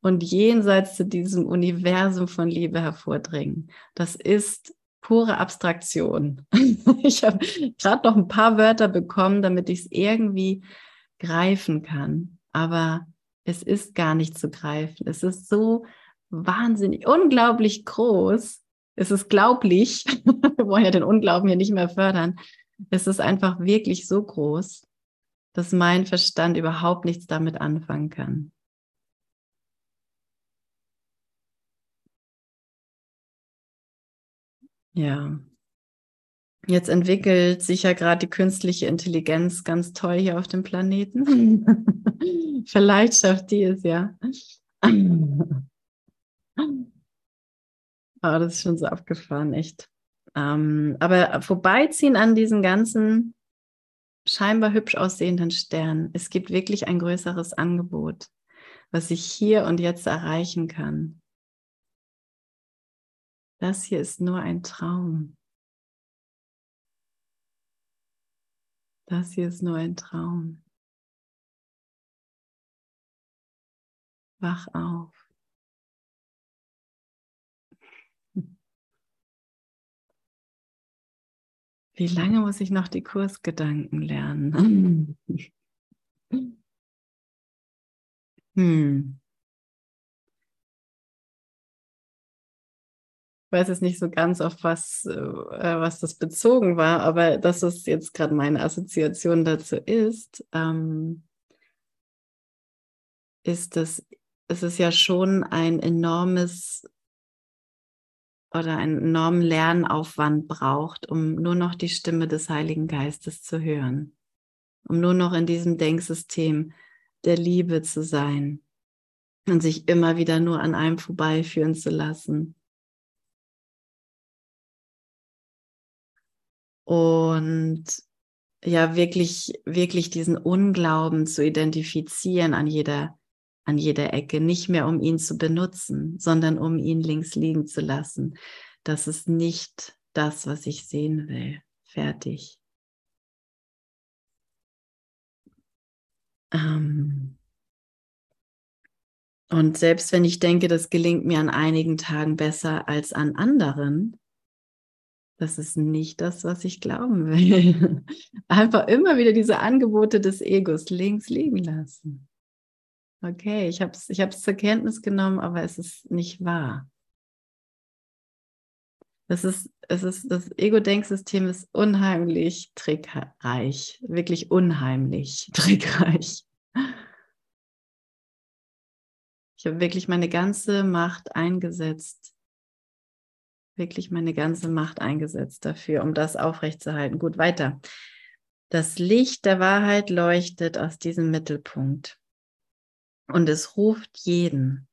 und jenseits zu diesem Universum von Liebe hervordringen. Das ist pure Abstraktion. ich habe gerade noch ein paar Wörter bekommen, damit ich es irgendwie greifen kann. Aber es ist gar nicht zu greifen. Es ist so wahnsinnig, unglaublich groß. Es ist glaublich. Wir wollen ja den Unglauben hier nicht mehr fördern. Es ist einfach wirklich so groß, dass mein Verstand überhaupt nichts damit anfangen kann. Ja. Jetzt entwickelt sich ja gerade die künstliche Intelligenz ganz toll hier auf dem Planeten. Vielleicht schafft die es ja. Aber das ist schon so abgefahren, echt. Ähm, aber vorbeiziehen an diesen ganzen scheinbar hübsch aussehenden Sternen. Es gibt wirklich ein größeres Angebot, was ich hier und jetzt erreichen kann. Das hier ist nur ein Traum. Das hier ist nur ein Traum. Wach auf. Wie lange muss ich noch die Kursgedanken lernen? hm. Weiß jetzt nicht so ganz, auf was, äh, was das bezogen war, aber dass es jetzt gerade meine Assoziation dazu ist, ähm, ist, dass es ist ja schon ein enormes oder einen enormen Lernaufwand braucht, um nur noch die Stimme des Heiligen Geistes zu hören, um nur noch in diesem Denksystem der Liebe zu sein und sich immer wieder nur an einem vorbeiführen zu lassen. Und ja, wirklich, wirklich diesen Unglauben zu identifizieren an jeder an jeder Ecke, nicht mehr um ihn zu benutzen, sondern um ihn links liegen zu lassen. Das ist nicht das, was ich sehen will. Fertig. Ähm und selbst wenn ich denke, das gelingt mir an einigen Tagen besser als an anderen, das ist nicht das, was ich glauben will. Einfach immer wieder diese Angebote des Egos links liegen lassen. Okay, ich habe es ich zur Kenntnis genommen, aber es ist nicht wahr. Das ist, es ist, das Ego-Denksystem ist unheimlich trickreich, wirklich unheimlich trickreich. Ich habe wirklich meine ganze Macht eingesetzt, wirklich meine ganze Macht eingesetzt dafür, um das aufrechtzuerhalten. Gut, weiter. Das Licht der Wahrheit leuchtet aus diesem Mittelpunkt und es ruft jeden.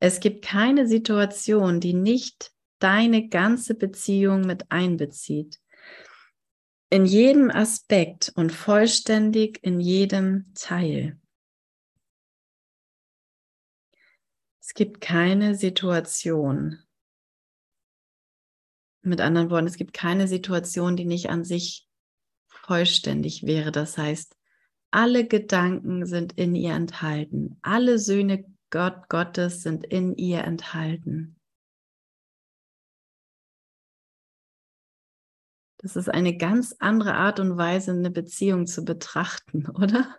Es gibt keine Situation, die nicht deine ganze Beziehung mit einbezieht. In jedem Aspekt und vollständig in jedem Teil. Es gibt keine Situation. Mit anderen Worten, es gibt keine Situation, die nicht an sich vollständig wäre. Das heißt, alle Gedanken sind in ihr enthalten. Alle Söhne Gott Gottes sind in ihr enthalten. Das ist eine ganz andere Art und Weise, eine Beziehung zu betrachten, oder?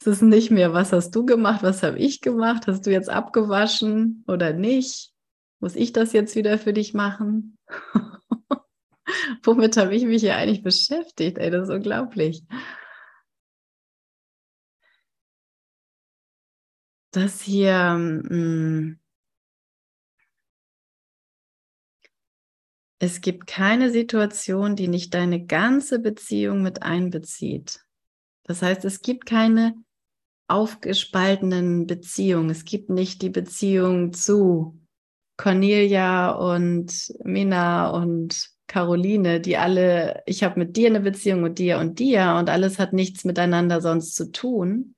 Es ist nicht mehr, was hast du gemacht, was habe ich gemacht, hast du jetzt abgewaschen oder nicht? Muss ich das jetzt wieder für dich machen? Womit habe ich mich hier eigentlich beschäftigt? Ey, das ist unglaublich. das hier, mh, mm, es gibt keine Situation, die nicht deine ganze Beziehung mit einbezieht. Das heißt, es gibt keine aufgespaltenen Beziehungen. Es gibt nicht die Beziehung zu Cornelia und Mina und Caroline, die alle, ich habe mit dir eine Beziehung und dir und dir und alles hat nichts miteinander sonst zu tun,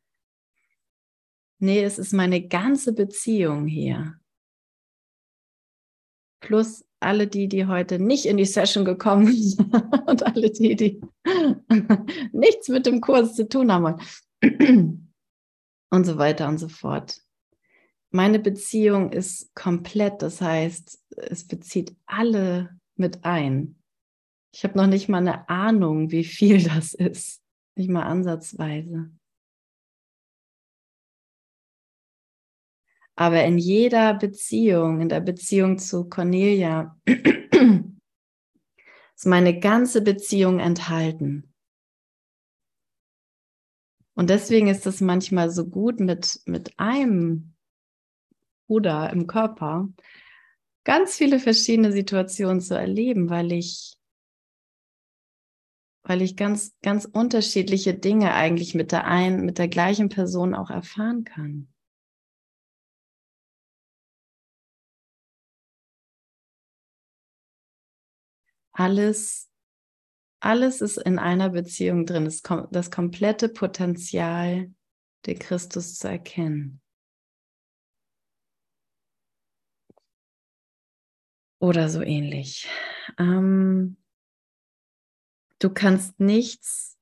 Nee, es ist meine ganze Beziehung hier. Plus alle die, die heute nicht in die Session gekommen sind und alle die, die nichts mit dem Kurs zu tun haben und so weiter und so fort. Meine Beziehung ist komplett, das heißt, es bezieht alle mit ein. Ich habe noch nicht mal eine Ahnung, wie viel das ist. Nicht mal ansatzweise. Aber in jeder Beziehung, in der Beziehung zu Cornelia, ist meine ganze Beziehung enthalten. Und deswegen ist es manchmal so gut mit, mit einem Bruder im Körper, ganz viele verschiedene Situationen zu erleben, weil ich weil ich ganz, ganz unterschiedliche Dinge eigentlich mit der einen, mit der gleichen Person auch erfahren kann. Alles, alles ist in einer Beziehung drin, das, das komplette Potenzial, den Christus zu erkennen. Oder so ähnlich. Ähm, Du kannst nichts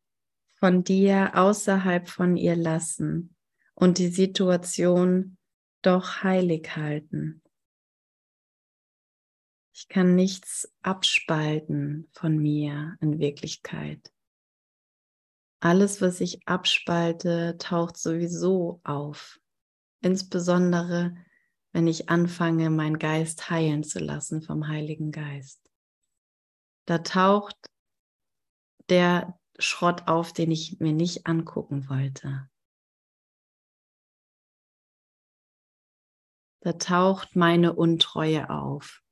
von dir außerhalb von ihr lassen und die Situation doch heilig halten. Ich kann nichts abspalten von mir in Wirklichkeit. Alles, was ich abspalte, taucht sowieso auf. Insbesondere, wenn ich anfange, meinen Geist heilen zu lassen vom Heiligen Geist. Da taucht der Schrott auf, den ich mir nicht angucken wollte. Da taucht meine Untreue auf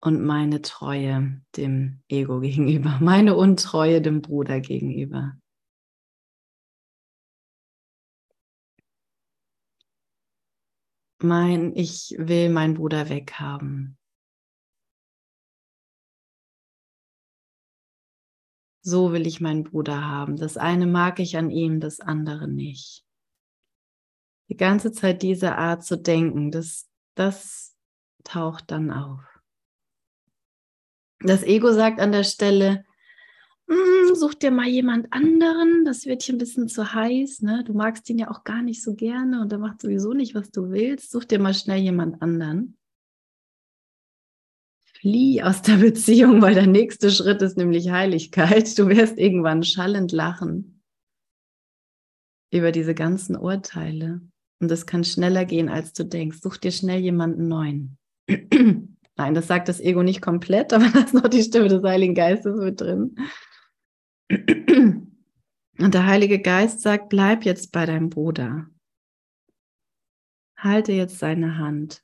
und meine Treue dem Ego gegenüber, meine Untreue dem Bruder gegenüber. Mein, ich will meinen Bruder weghaben. so will ich meinen Bruder haben. Das eine mag ich an ihm, das andere nicht. Die ganze Zeit diese Art zu denken, das, das taucht dann auf. Das Ego sagt an der Stelle, such dir mal jemand anderen, das wird hier ein bisschen zu heiß, ne? Du magst ihn ja auch gar nicht so gerne und er macht sowieso nicht, was du willst. Such dir mal schnell jemand anderen flieh aus der Beziehung, weil der nächste Schritt ist nämlich Heiligkeit. Du wirst irgendwann schallend lachen über diese ganzen Urteile. Und es kann schneller gehen, als du denkst. Such dir schnell jemanden neuen. Nein, das sagt das Ego nicht komplett, aber da ist noch die Stimme des Heiligen Geistes mit drin. Und der Heilige Geist sagt, bleib jetzt bei deinem Bruder. Halte jetzt seine Hand.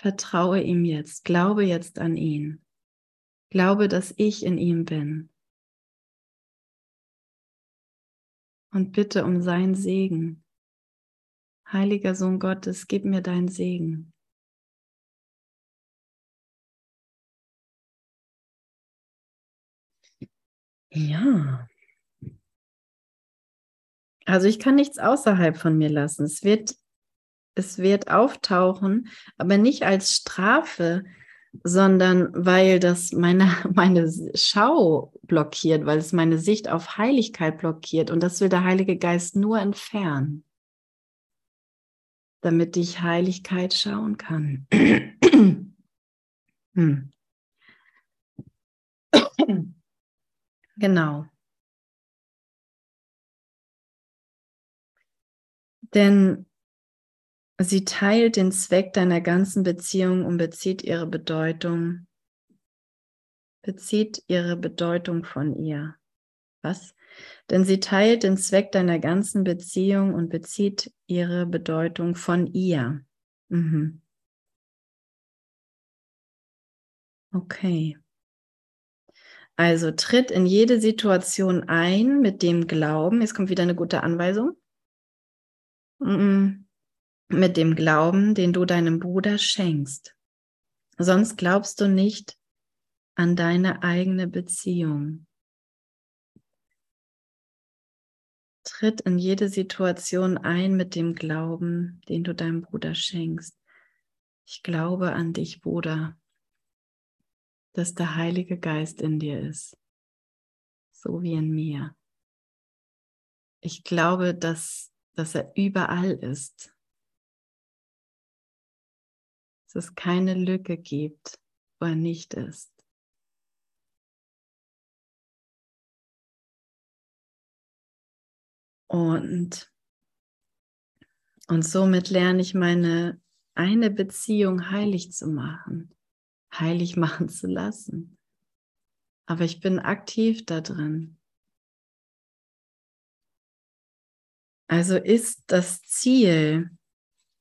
Vertraue ihm jetzt, glaube jetzt an ihn. Glaube, dass ich in ihm bin. Und bitte um seinen Segen. Heiliger Sohn Gottes, gib mir deinen Segen. Ja. Also ich kann nichts außerhalb von mir lassen. Es wird es wird auftauchen, aber nicht als Strafe, sondern weil das meine, meine Schau blockiert, weil es meine Sicht auf Heiligkeit blockiert. Und das will der Heilige Geist nur entfernen, damit ich Heiligkeit schauen kann. hm. Genau. Denn Sie teilt den Zweck deiner ganzen Beziehung und bezieht ihre Bedeutung, bezieht ihre Bedeutung von ihr. Was? Denn sie teilt den Zweck deiner ganzen Beziehung und bezieht ihre Bedeutung von ihr. Mhm. Okay. Also tritt in jede Situation ein mit dem Glauben. Jetzt kommt wieder eine gute Anweisung. Mit dem Glauben, den du deinem Bruder schenkst. Sonst glaubst du nicht an deine eigene Beziehung. Tritt in jede Situation ein mit dem Glauben, den du deinem Bruder schenkst. Ich glaube an dich, Bruder, dass der Heilige Geist in dir ist, so wie in mir. Ich glaube, dass, dass er überall ist, dass es keine Lücke gibt, wo er nicht ist. Und, und somit lerne ich meine eine Beziehung heilig zu machen, heilig machen zu lassen. Aber ich bin aktiv da drin. Also ist das Ziel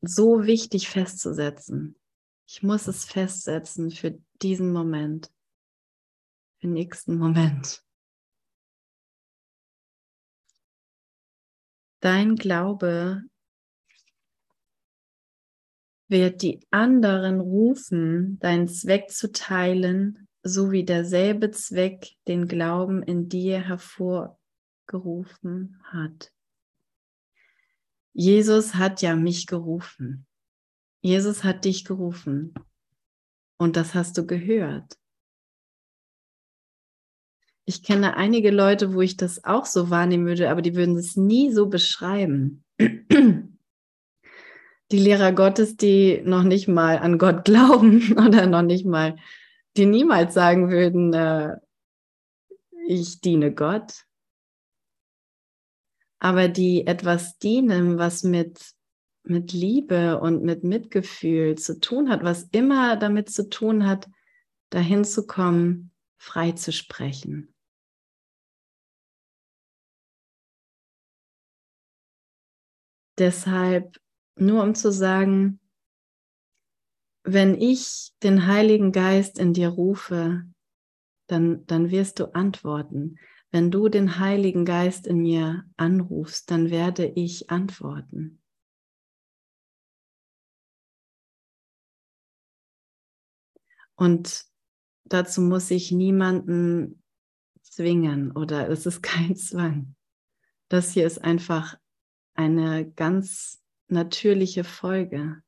so wichtig festzusetzen. Ich muss es festsetzen für diesen Moment, für den nächsten Moment. Dein Glaube wird die anderen rufen, deinen Zweck zu teilen, so wie derselbe Zweck den Glauben in dir hervorgerufen hat. Jesus hat ja mich gerufen. Jesus hat dich gerufen. Und das hast du gehört. Ich kenne einige Leute, wo ich das auch so wahrnehmen würde, aber die würden es nie so beschreiben. Die Lehrer Gottes, die noch nicht mal an Gott glauben oder noch nicht mal, die niemals sagen würden, äh, ich diene Gott, aber die etwas dienen, was mit, mit Liebe und mit Mitgefühl zu tun hat, was immer damit zu tun hat, dahin zu kommen, frei zu sprechen. Deshalb nur um zu sagen, wenn ich den Heiligen Geist in dir rufe, dann, dann wirst du antworten. Wenn du den Heiligen Geist in mir anrufst, dann werde ich antworten. Und dazu muss ich niemanden zwingen oder es ist kein Zwang. Das hier ist einfach eine ganz natürliche Folge.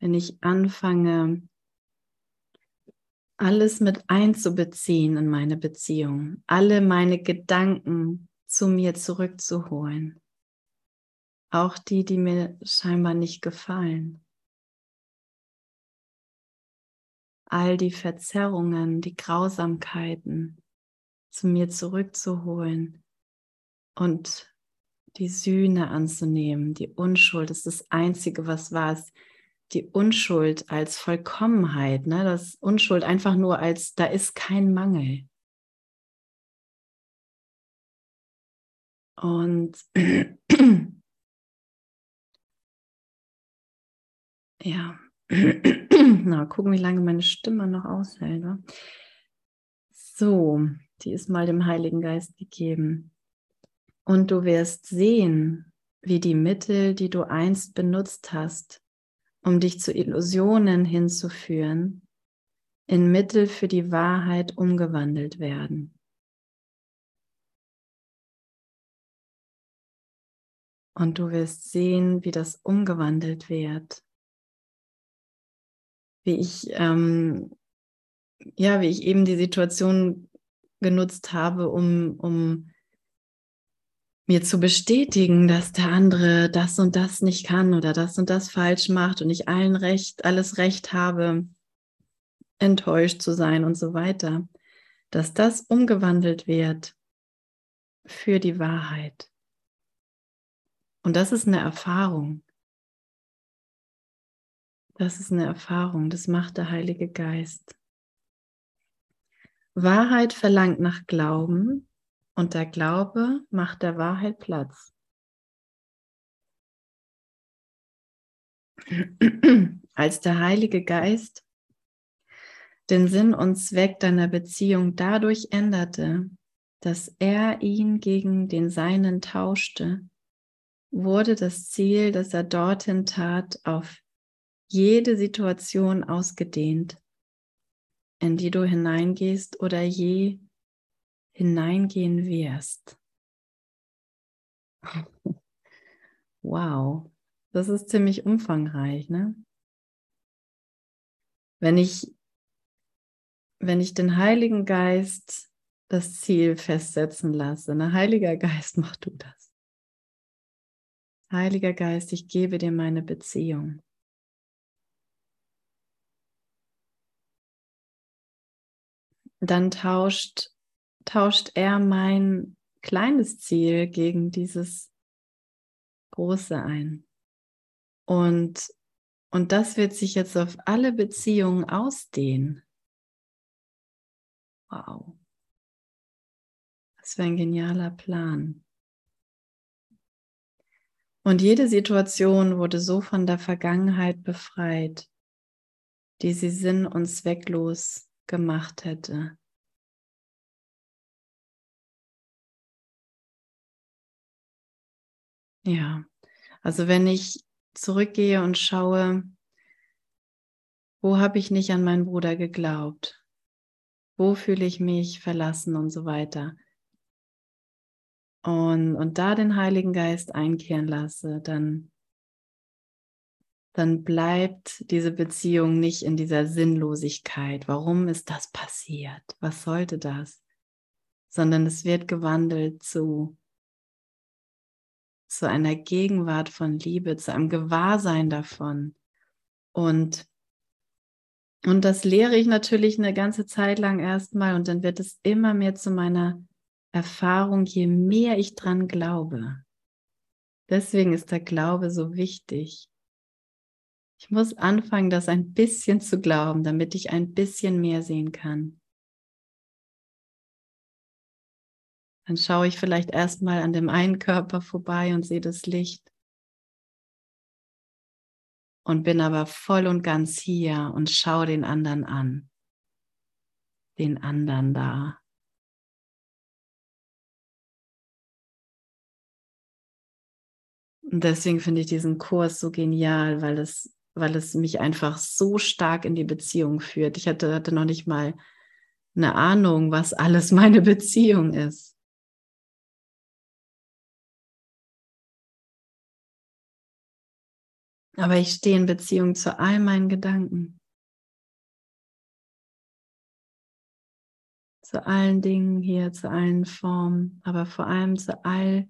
Wenn ich anfange, alles mit einzubeziehen in meine Beziehung, alle meine Gedanken zu mir zurückzuholen, auch die, die mir scheinbar nicht gefallen. All die Verzerrungen, die Grausamkeiten zu mir zurückzuholen und die Sühne anzunehmen, die Unschuld ist das Einzige, was war. Es die Unschuld als Vollkommenheit, ne? das Unschuld einfach nur als, da ist kein Mangel. Und ja, na, gucken, wie lange meine Stimme noch aushält. Ne? So, die ist mal dem Heiligen Geist gegeben. Und du wirst sehen, wie die Mittel, die du einst benutzt hast, um dich zu Illusionen hinzuführen, in Mittel für die Wahrheit umgewandelt werden. Und du wirst sehen, wie das umgewandelt wird. Wie ich, ähm, ja, wie ich eben die Situation genutzt habe, um, um mir zu bestätigen, dass der andere das und das nicht kann oder das und das falsch macht und ich allen recht, alles recht habe, enttäuscht zu sein und so weiter, dass das umgewandelt wird für die Wahrheit. Und das ist eine Erfahrung. Das ist eine Erfahrung, das macht der Heilige Geist. Wahrheit verlangt nach Glauben, und der Glaube macht der Wahrheit Platz. Als der Heilige Geist den Sinn und Zweck deiner Beziehung dadurch änderte, dass er ihn gegen den Seinen tauschte, wurde das Ziel, das er dorthin tat, auf jede Situation ausgedehnt, in die du hineingehst oder je hineingehen wirst. Wow, das ist ziemlich umfangreich, ne? Wenn ich, wenn ich den Heiligen Geist das Ziel festsetzen lasse, ne? Heiliger Geist, mach du das. Heiliger Geist, ich gebe dir meine Beziehung. Dann tauscht tauscht er mein kleines Ziel gegen dieses große ein. Und, und das wird sich jetzt auf alle Beziehungen ausdehnen. Wow. Das wäre ein genialer Plan. Und jede Situation wurde so von der Vergangenheit befreit, die sie sinn- und zwecklos gemacht hätte. Ja, also wenn ich zurückgehe und schaue, wo habe ich nicht an meinen Bruder geglaubt? Wo fühle ich mich verlassen und so weiter? Und, und da den Heiligen Geist einkehren lasse, dann, dann bleibt diese Beziehung nicht in dieser Sinnlosigkeit. Warum ist das passiert? Was sollte das? Sondern es wird gewandelt zu zu einer Gegenwart von Liebe, zu einem Gewahrsein davon. Und, und das lehre ich natürlich eine ganze Zeit lang erstmal und dann wird es immer mehr zu meiner Erfahrung, je mehr ich dran glaube. Deswegen ist der Glaube so wichtig. Ich muss anfangen, das ein bisschen zu glauben, damit ich ein bisschen mehr sehen kann. Dann schaue ich vielleicht erstmal an dem einen Körper vorbei und sehe das Licht. Und bin aber voll und ganz hier und schaue den anderen an. Den anderen da. Und deswegen finde ich diesen Kurs so genial, weil es, weil es mich einfach so stark in die Beziehung führt. Ich hatte, hatte noch nicht mal eine Ahnung, was alles meine Beziehung ist. Aber ich stehe in Beziehung zu all meinen Gedanken. Zu allen Dingen hier, zu allen Formen, aber vor allem zu all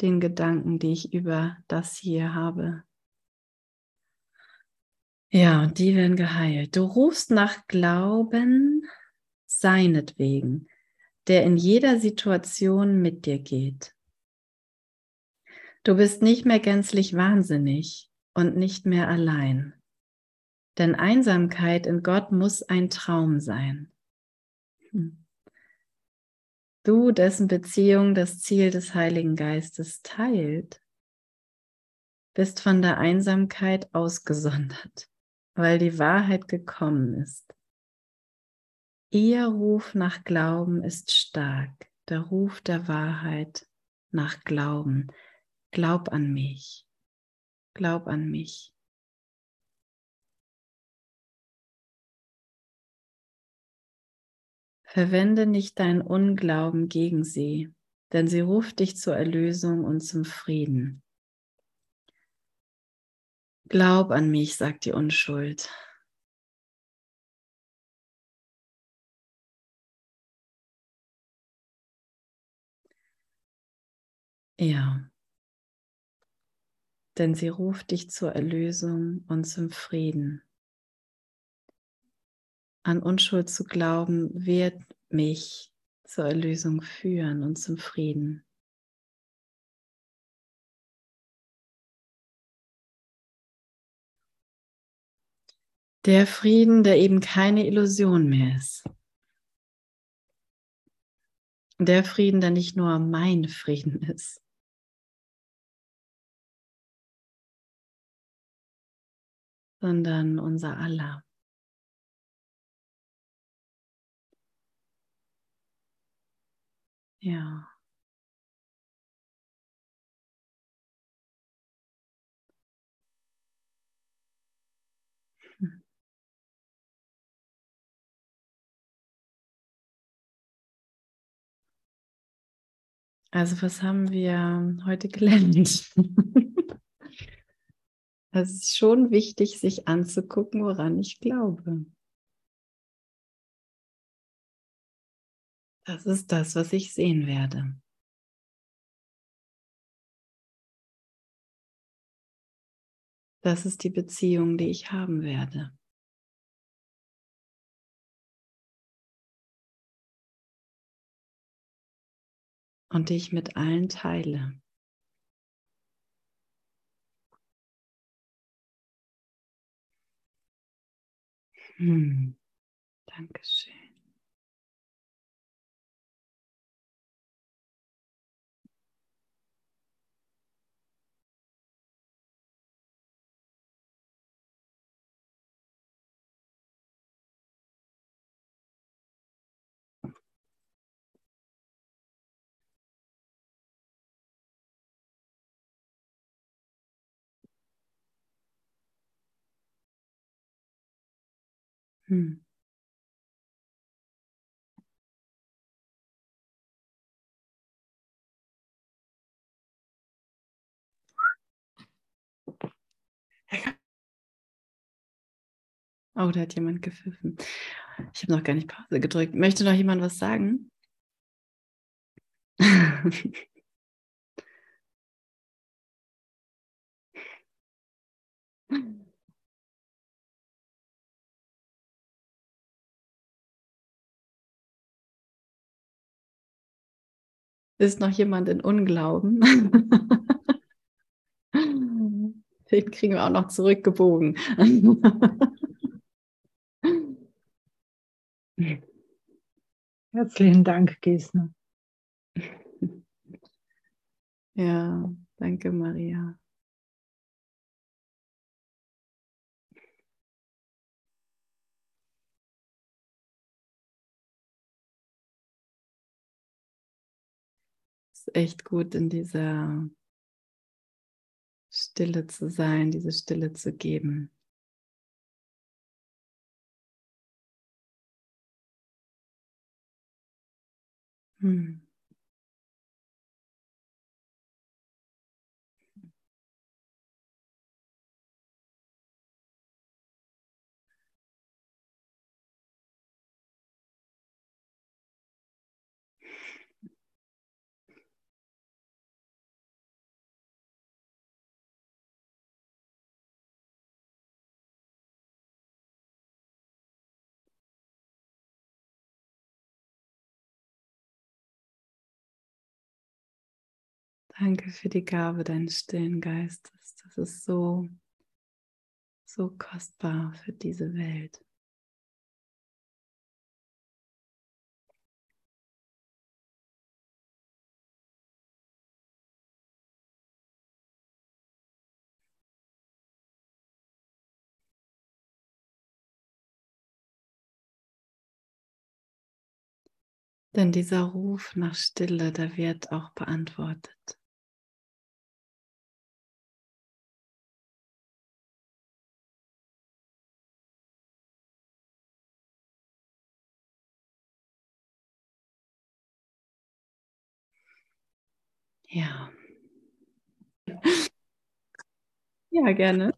den Gedanken, die ich über das hier habe. Ja, und die werden geheilt. Du rufst nach Glauben seinetwegen, der in jeder Situation mit dir geht. Du bist nicht mehr gänzlich wahnsinnig, und nicht mehr allein. Denn Einsamkeit in Gott muss ein Traum sein. Hm. Du, dessen Beziehung das Ziel des Heiligen Geistes teilt, bist von der Einsamkeit ausgesondert, weil die Wahrheit gekommen ist. Ihr Ruf nach Glauben ist stark, der Ruf der Wahrheit nach Glauben. Glaub an mich. Glaub an mich. Verwende nicht deinen Unglauben gegen sie, denn sie ruft dich zur Erlösung und zum Frieden. Glaub an mich, sagt die Unschuld. Ja denn sie ruft dich zur Erlösung und zum Frieden. An Unschuld zu glauben wird mich zur Erlösung führen und zum Frieden. Der Frieden, der eben keine Illusion mehr ist. Der Frieden, der nicht nur mein Frieden ist, sondern unser aller. Ja. Also was haben wir heute gelernt? Es ist schon wichtig, sich anzugucken, woran ich glaube. Das ist das, was ich sehen werde. Das ist die Beziehung, die ich haben werde. Und die ich mit allen teile. Hm. Dankeschön. Hm. Oh, da hat jemand gepfiffen. Ich habe noch gar nicht Pause gedrückt. Möchte noch jemand was sagen? Ist noch jemand in Unglauben? Den kriegen wir auch noch zurückgebogen. Herzlichen Dank, Gesner. Ja, danke, Maria. Echt gut in dieser Stille zu sein, diese Stille zu geben. Hm. Danke für die Gabe deines stillen Geistes. Das ist so, so kostbar für diese Welt. Denn dieser Ruf nach Stille, der wird auch beantwortet. Ja. Ja, gerne.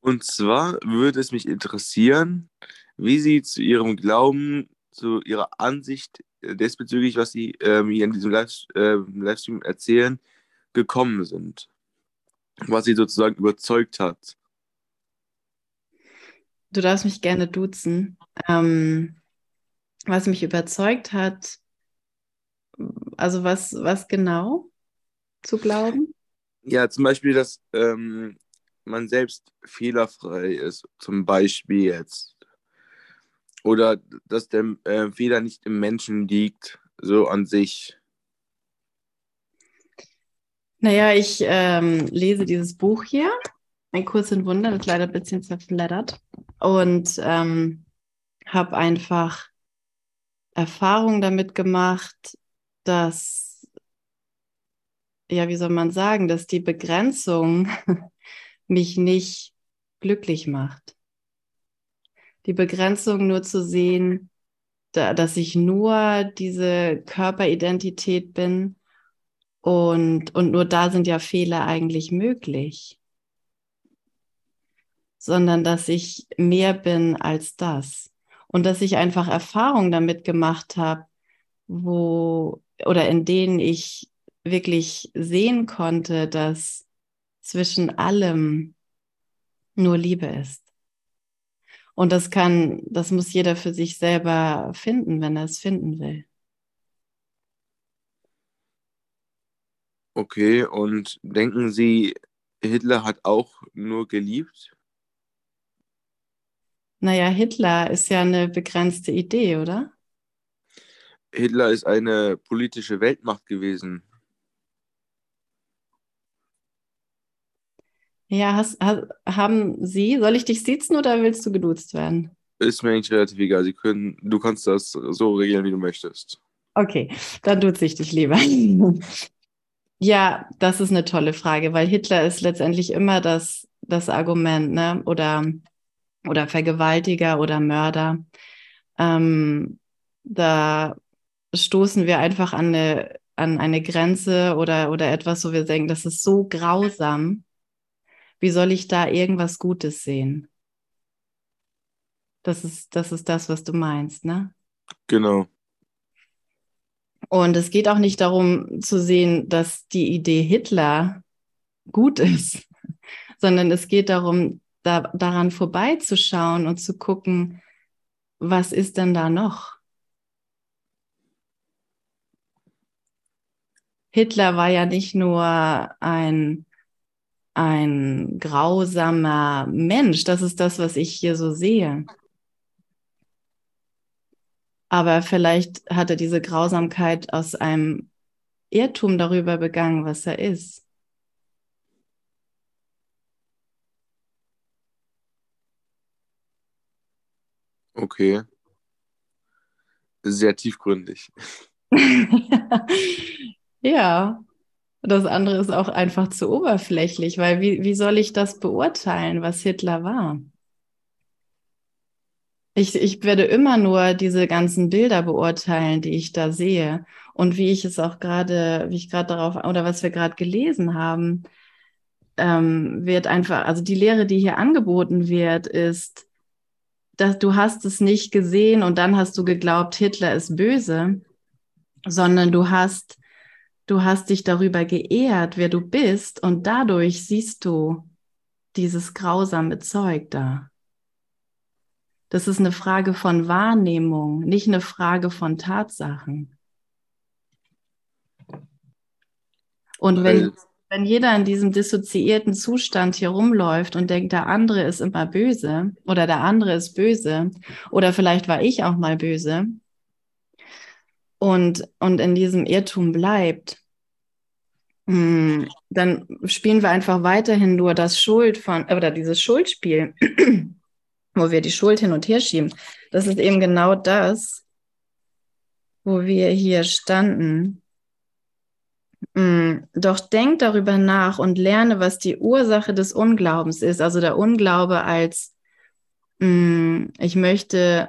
Und zwar würde es mich interessieren, wie Sie zu Ihrem Glauben, zu Ihrer Ansicht desbezüglich, was Sie ähm, hier in diesem Live äh, Livestream erzählen, gekommen sind. Was Sie sozusagen überzeugt hat. Du darfst mich gerne duzen. Ähm, was mich überzeugt hat, also was, was genau? Zu glauben? Ja, zum Beispiel, dass ähm, man selbst fehlerfrei ist, zum Beispiel jetzt. Oder dass der äh, Fehler nicht im Menschen liegt, so an sich. Naja, ich ähm, lese dieses Buch hier, Ein Kurs in Wunder, das ist leider ein bisschen zerfleddert. Und ähm, habe einfach Erfahrung damit gemacht, dass ja, wie soll man sagen, dass die Begrenzung mich nicht glücklich macht. Die Begrenzung nur zu sehen, da, dass ich nur diese Körperidentität bin und, und nur da sind ja Fehler eigentlich möglich, sondern dass ich mehr bin als das und dass ich einfach Erfahrungen damit gemacht habe, wo oder in denen ich wirklich sehen konnte, dass zwischen allem nur Liebe ist. Und das kann, das muss jeder für sich selber finden, wenn er es finden will. Okay, und denken Sie, Hitler hat auch nur geliebt? Naja, Hitler ist ja eine begrenzte Idee, oder? Hitler ist eine politische Weltmacht gewesen. Ja, hast, hast, haben Sie, soll ich dich sitzen oder willst du geduzt werden? Ist mir eigentlich relativ egal. Sie können, du kannst das so regeln, wie du möchtest. Okay, dann duze ich dich lieber. ja, das ist eine tolle Frage, weil Hitler ist letztendlich immer das, das Argument, ne? Oder oder Vergewaltiger oder Mörder. Ähm, da stoßen wir einfach an eine, an eine Grenze oder, oder etwas, wo wir denken, das ist so grausam. Wie soll ich da irgendwas Gutes sehen? Das ist, das ist das, was du meinst, ne? Genau. Und es geht auch nicht darum zu sehen, dass die Idee Hitler gut ist, sondern es geht darum, da, daran vorbeizuschauen und zu gucken, was ist denn da noch? Hitler war ja nicht nur ein, ein grausamer Mensch, das ist das, was ich hier so sehe. Aber vielleicht hat er diese Grausamkeit aus einem Irrtum darüber begangen, was er ist. Okay. Sehr tiefgründig. ja, das andere ist auch einfach zu oberflächlich, weil wie, wie soll ich das beurteilen, was Hitler war? Ich, ich werde immer nur diese ganzen Bilder beurteilen, die ich da sehe und wie ich es auch gerade, wie ich gerade darauf, oder was wir gerade gelesen haben, ähm, wird einfach, also die Lehre, die hier angeboten wird, ist, dass du hast es nicht gesehen und dann hast du geglaubt, Hitler ist böse, sondern du hast, du hast dich darüber geehrt, wer du bist und dadurch siehst du dieses grausame Zeug da. Das ist eine Frage von Wahrnehmung, nicht eine Frage von Tatsachen. Und wenn, wenn jeder in diesem dissoziierten Zustand hier rumläuft und denkt, der andere ist immer böse oder der andere ist böse oder vielleicht war ich auch mal böse und, und in diesem Irrtum bleibt, hm, dann spielen wir einfach weiterhin nur das Schuld von, oder dieses Schuldspiel, wo wir die Schuld hin und her schieben. Das ist eben genau das, wo wir hier standen Mm, doch denk darüber nach und lerne, was die Ursache des Unglaubens ist. Also der Unglaube als mm, ich möchte,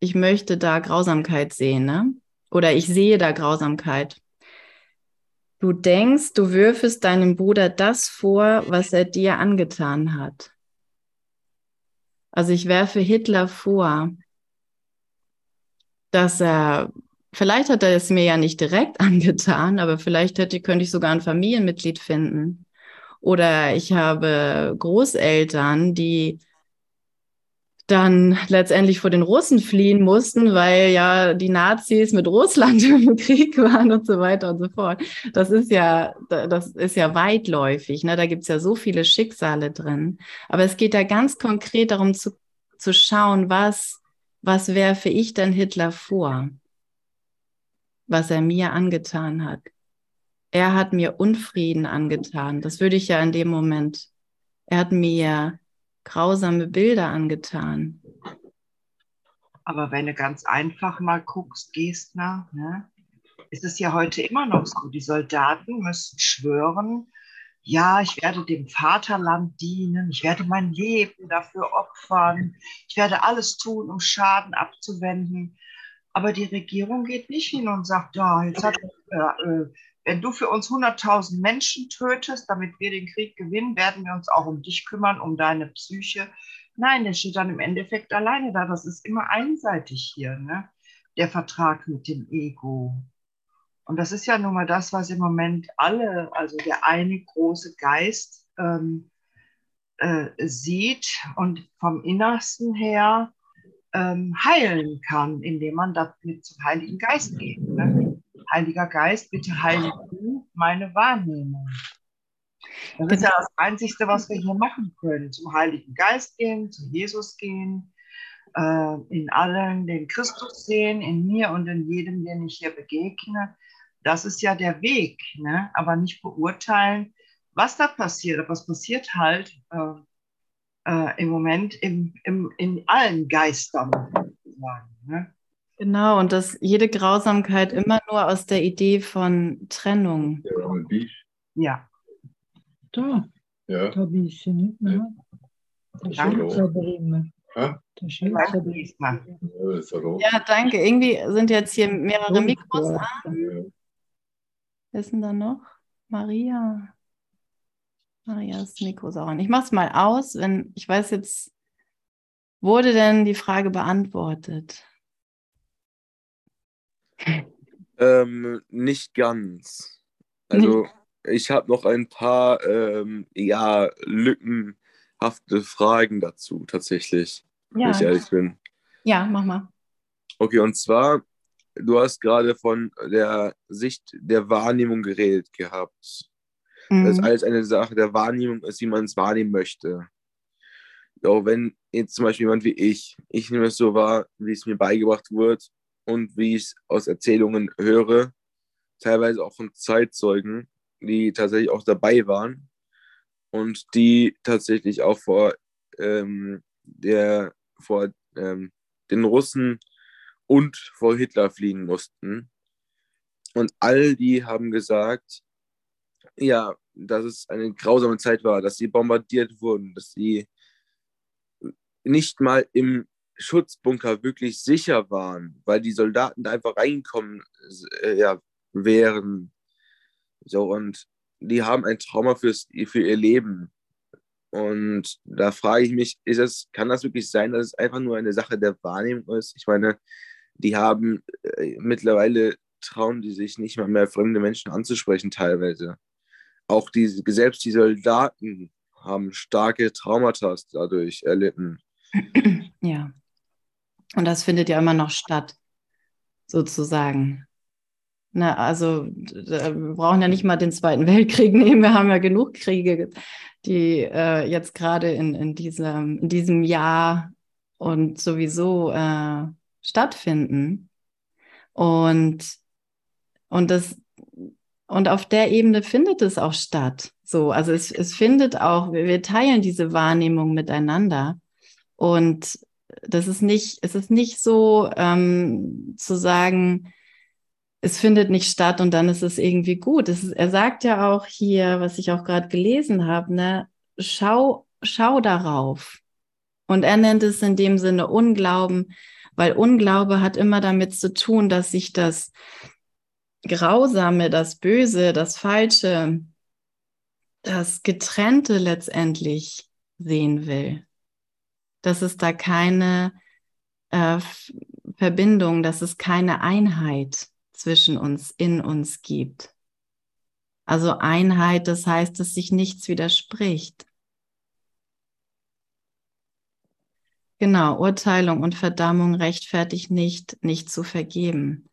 ich möchte da Grausamkeit sehen, ne? Oder ich sehe da Grausamkeit. Du denkst, du würfest deinem Bruder das vor, was er dir angetan hat. Also ich werfe Hitler vor, dass er Vielleicht hat er es mir ja nicht direkt angetan, aber vielleicht hätte, könnte ich sogar ein Familienmitglied finden. Oder ich habe Großeltern, die dann letztendlich vor den Russen fliehen mussten, weil ja die Nazis mit Russland im Krieg waren und so weiter und so fort. Das ist ja, das ist ja weitläufig. Ne? Da gibt es ja so viele Schicksale drin. Aber es geht da ganz konkret darum zu, zu schauen, was, was werfe ich denn Hitler vor? was er mir angetan hat. Er hat mir Unfrieden angetan. Das würde ich ja in dem Moment. Er hat mir grausame Bilder angetan. Aber wenn du ganz einfach mal guckst, gehst nach, ne, ist es ja heute immer noch so. Die Soldaten müssen schwören, ja, ich werde dem Vaterland dienen, ich werde mein Leben dafür opfern, ich werde alles tun, um Schaden abzuwenden. Aber die Regierung geht nicht hin und sagt, ja, jetzt hat, äh, äh wenn du für uns 100.000 Menschen tötest, damit wir den Krieg gewinnen, werden wir uns auch um dich kümmern, um deine Psyche. Nein, der steht dann im Endeffekt alleine da. Das ist immer einseitig hier, ne? der Vertrag mit dem Ego. Und das ist ja nun mal das, was im Moment alle, also der eine große Geist ähm, äh, sieht und vom Innersten her ähm, heilen kann, indem man damit zum Heiligen Geist geht. Ne? Heiliger Geist, bitte heile du meine Wahrnehmung. Das ist ja das Einzige, was wir hier machen können. Zum Heiligen Geist gehen, zu Jesus gehen, äh, in allen den Christus sehen, in mir und in jedem, den ich hier begegne. Das ist ja der Weg, ne? aber nicht beurteilen, was da passiert. Aber es passiert halt, äh, äh, im Moment im, im, in allen Geistern. ne? Genau, und dass jede Grausamkeit immer nur aus der Idee von Trennung. Ja. Da. Ja. Da du, ne? Ja. Danke. Ja? Ja, danke. Irgendwie sind jetzt hier mehrere Mikros an. Wer ist denn da noch? Maria. Marias Mikro ist auch an. Ich mache es mal aus, wenn ich weiß jetzt, wurde denn die Frage beantwortet? Ähm, nicht ganz. Also ich habe noch ein paar ähm, ja, lückenhafte Fragen dazu tatsächlich, ja. wenn ich ehrlich bin. Ja, mach mal. Okay, und zwar, du hast gerade von der Sicht der Wahrnehmung geredet gehabt. Mhm. Dass alles eine Sache der Wahrnehmung ist, wie man es wahrnehmen möchte. Auch wenn jetzt zum Beispiel jemand wie ich, ich nehme es so wahr, wie es mir beigebracht wird und wie ich es aus Erzählungen höre, teilweise auch von Zeitzeugen, die tatsächlich auch dabei waren und die tatsächlich auch vor, ähm, der, vor ähm, den Russen und vor Hitler fliehen mussten. Und all die haben gesagt, ja, dass es eine grausame Zeit war, dass sie bombardiert wurden, dass sie nicht mal im Schutzbunker wirklich sicher waren, weil die Soldaten da einfach reinkommen äh, ja, wären. So, und die haben ein Trauma fürs, für ihr Leben. Und da frage ich mich, ist es, kann das wirklich sein, dass es einfach nur eine Sache der Wahrnehmung ist? Ich meine, die haben äh, mittlerweile trauen die sich nicht mal mehr fremde Menschen anzusprechen teilweise. Auch die, selbst die Soldaten haben starke Traumata dadurch erlitten. Ja. Und das findet ja immer noch statt, sozusagen. Na, also wir brauchen ja nicht mal den Zweiten Weltkrieg nehmen, wir haben ja genug Kriege, die äh, jetzt gerade in, in, diesem, in diesem Jahr und sowieso äh, stattfinden. Und, und, das, und auf der Ebene findet es auch statt. So, also es, es findet auch, wir teilen diese Wahrnehmung miteinander. Und das ist nicht, es ist nicht so ähm, zu sagen, es findet nicht statt und dann ist es irgendwie gut. Ist, er sagt ja auch hier, was ich auch gerade gelesen habe, ne, schau, schau darauf. Und er nennt es in dem Sinne Unglauben, weil Unglaube hat immer damit zu tun, dass sich das Grausame, das Böse, das Falsche, das Getrennte letztendlich sehen will dass es da keine äh, Verbindung, dass es keine Einheit zwischen uns, in uns gibt. Also Einheit, das heißt, dass sich nichts widerspricht. Genau, Urteilung und Verdammung rechtfertigt nicht, nicht zu vergeben.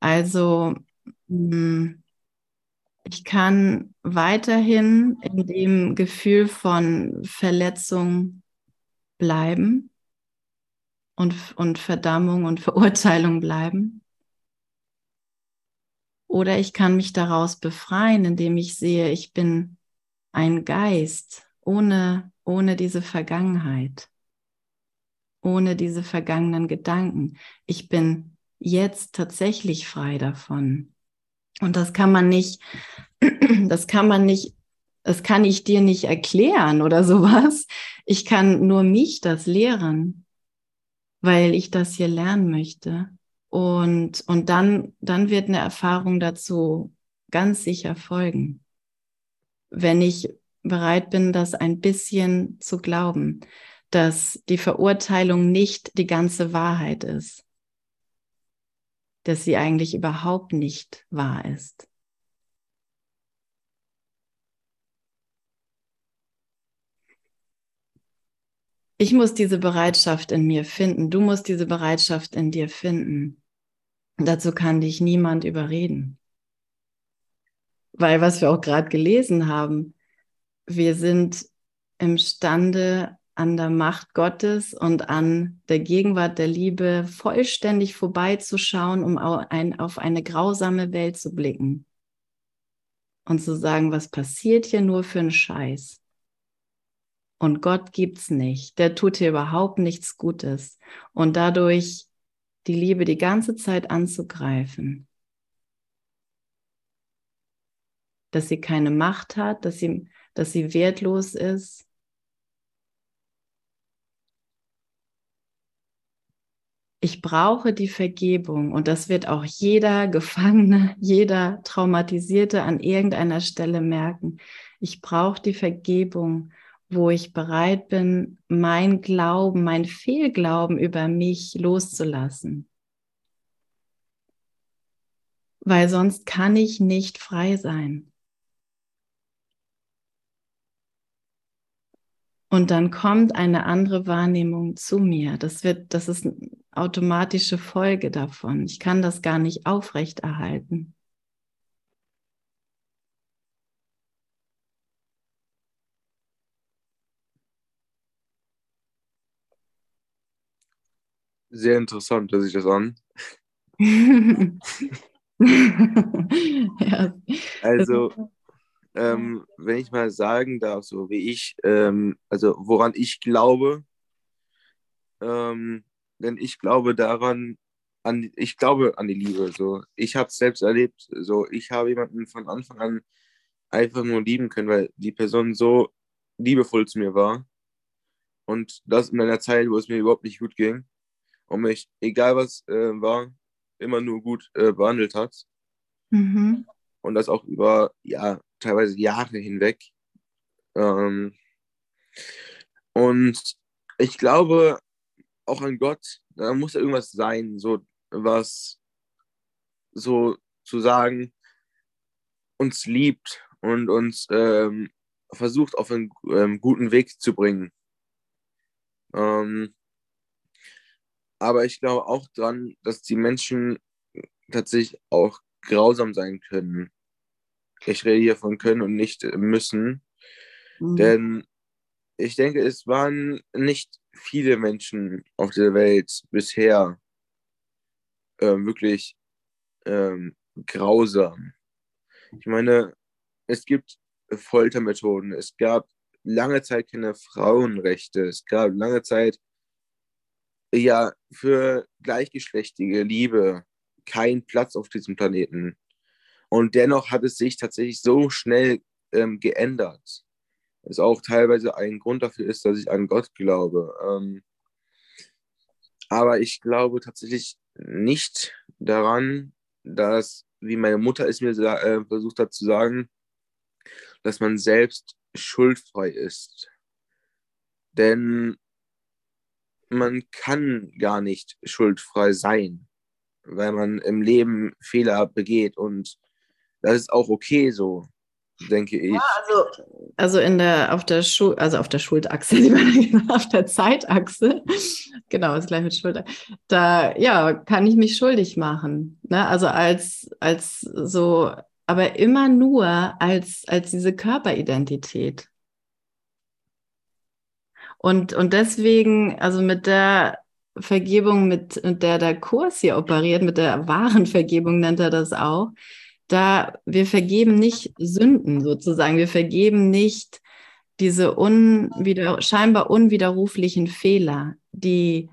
Also, mh, hm, ich kann weiterhin in dem Gefühl von Verletzung bleiben und, und Verdammung und Verurteilung bleiben. Oder ich kann mich daraus befreien, indem ich sehe, ich bin ein Geist ohne, ohne diese Vergangenheit, ohne diese vergangenen Gedanken. Ich bin jetzt tatsächlich frei davon. Und das kann man nicht, das kann man nicht, das kann ich dir nicht erklären oder sowas. Ich kann nur mich das lehren, weil ich das hier lernen möchte. Und, und dann, dann wird eine Erfahrung dazu ganz sicher folgen. Wenn ich bereit bin, das ein bisschen zu glauben, dass die Verurteilung nicht die ganze Wahrheit ist dass sie eigentlich überhaupt nicht wahr ist. Ich muss diese Bereitschaft in mir finden. Du musst diese Bereitschaft in dir finden. Dazu kann dich niemand überreden. Weil was wir auch gerade gelesen haben, wir sind imstande, an der Macht Gottes und an der Gegenwart der Liebe vollständig vorbeizuschauen, um auf eine grausame Welt zu blicken und zu sagen, was passiert hier nur für einen Scheiß? Und Gott gibt's nicht. Der tut hier überhaupt nichts Gutes. Und dadurch die Liebe die ganze Zeit anzugreifen. Dass sie keine Macht hat, dass sie, dass sie wertlos ist, ich brauche die Vergebung und das wird auch jeder Gefangene, jeder Traumatisierte an irgendeiner Stelle merken. Ich brauche die Vergebung, wo ich bereit bin, mein Glauben, mein Fehlglauben über mich loszulassen. Weil sonst kann ich nicht frei sein. Und dann kommt eine andere Wahrnehmung zu mir. Das wird, das ist eine automatische Folge davon. Ich kann das gar nicht aufrechterhalten. Sehr interessant, dass ich das an. ja. Also, ähm, wenn ich mal sagen darf, so wie ich, ähm, also woran ich glaube, ähm, denn ich glaube daran, an, ich glaube an die Liebe. So, ich habe es selbst erlebt. So, ich habe jemanden von Anfang an einfach nur lieben können, weil die Person so liebevoll zu mir war. Und das in einer Zeit, wo es mir überhaupt nicht gut ging und mich, egal was äh, war, immer nur gut äh, behandelt hat. Mhm. Und das auch über ja, teilweise Jahre hinweg. Ähm, und ich glaube auch an Gott, da muss ja irgendwas sein, so was so zu sagen, uns liebt und uns ähm, versucht auf einen ähm, guten Weg zu bringen. Ähm, aber ich glaube auch dran, dass die Menschen tatsächlich auch grausam sein können. Ich rede hier von können und nicht müssen. Mhm. Denn ich denke, es waren nicht viele Menschen auf der Welt bisher äh, wirklich ähm, grausam. Ich meine, es gibt Foltermethoden, es gab lange Zeit keine Frauenrechte, es gab lange Zeit ja für gleichgeschlechtige Liebe keinen Platz auf diesem Planeten. Und dennoch hat es sich tatsächlich so schnell ähm, geändert. Was auch teilweise ein Grund dafür ist, dass ich an Gott glaube. Ähm, aber ich glaube tatsächlich nicht daran, dass, wie meine Mutter es mir äh, versucht hat zu sagen, dass man selbst schuldfrei ist. Denn man kann gar nicht schuldfrei sein, weil man im Leben Fehler begeht und das ist auch okay so, denke ich. Ja, also, also in der, auf der Schul, also auf der Schuldachse, auf der Zeitachse, genau, ist gleich mit Schuld, da, ja, kann ich mich schuldig machen. Ne? Also als, als so, aber immer nur als, als diese Körperidentität. Und, und deswegen, also mit der Vergebung, mit, der der Kurs hier operiert, mit der wahren Vergebung nennt er das auch, da wir vergeben nicht Sünden sozusagen, wir vergeben nicht diese unwider, scheinbar unwiderruflichen Fehler, die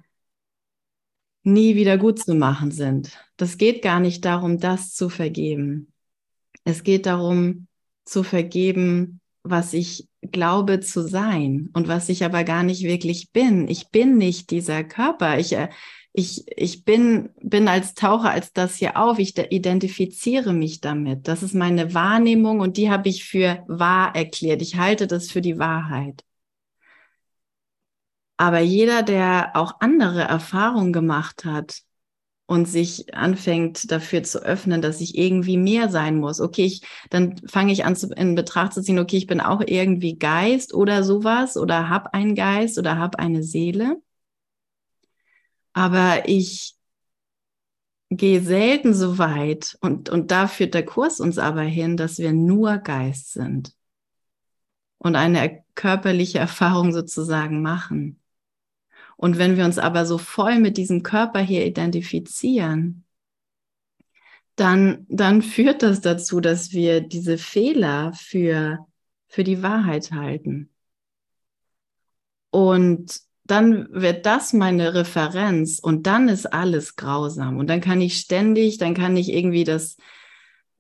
nie wieder gut zu machen sind. Das geht gar nicht darum, das zu vergeben. Es geht darum, zu vergeben, was ich glaube zu sein und was ich aber gar nicht wirklich bin. Ich bin nicht dieser Körper. Ich, äh, ich, ich bin, bin als Taucher als das hier auf, ich identifiziere mich damit. Das ist meine Wahrnehmung und die habe ich für wahr erklärt. Ich halte das für die Wahrheit. Aber jeder, der auch andere Erfahrungen gemacht hat und sich anfängt dafür zu öffnen, dass ich irgendwie mehr sein muss. Okay, ich, dann fange ich an zu, in Betracht zu ziehen, okay, ich bin auch irgendwie Geist oder sowas oder habe einen Geist oder habe eine Seele aber ich gehe selten so weit und, und da führt der Kurs uns aber hin, dass wir nur Geist sind und eine körperliche Erfahrung sozusagen machen. Und wenn wir uns aber so voll mit diesem Körper hier identifizieren, dann, dann führt das dazu, dass wir diese Fehler für, für die Wahrheit halten. Und dann wird das meine Referenz und dann ist alles grausam. Und dann kann ich ständig, dann kann ich irgendwie das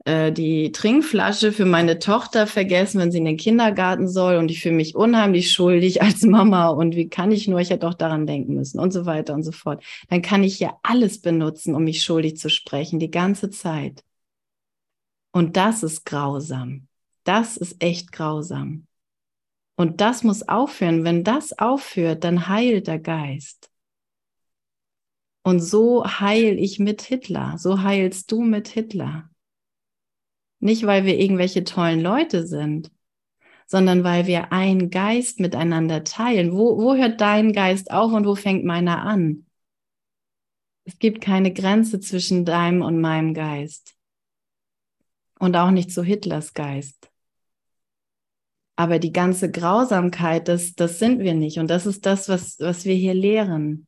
äh, die Trinkflasche für meine Tochter vergessen, wenn sie in den Kindergarten soll und ich fühle mich unheimlich schuldig als Mama und wie kann ich nur, ich hätte doch daran denken müssen und so weiter und so fort. Dann kann ich ja alles benutzen, um mich schuldig zu sprechen, die ganze Zeit. Und das ist grausam. Das ist echt grausam. Und das muss aufhören. Wenn das aufhört, dann heilt der Geist. Und so heil ich mit Hitler. So heilst du mit Hitler. Nicht, weil wir irgendwelche tollen Leute sind, sondern weil wir einen Geist miteinander teilen. Wo, wo hört dein Geist auf und wo fängt meiner an? Es gibt keine Grenze zwischen deinem und meinem Geist. Und auch nicht zu Hitlers Geist. Aber die ganze Grausamkeit, das, das sind wir nicht. Und das ist das, was, was wir hier lehren.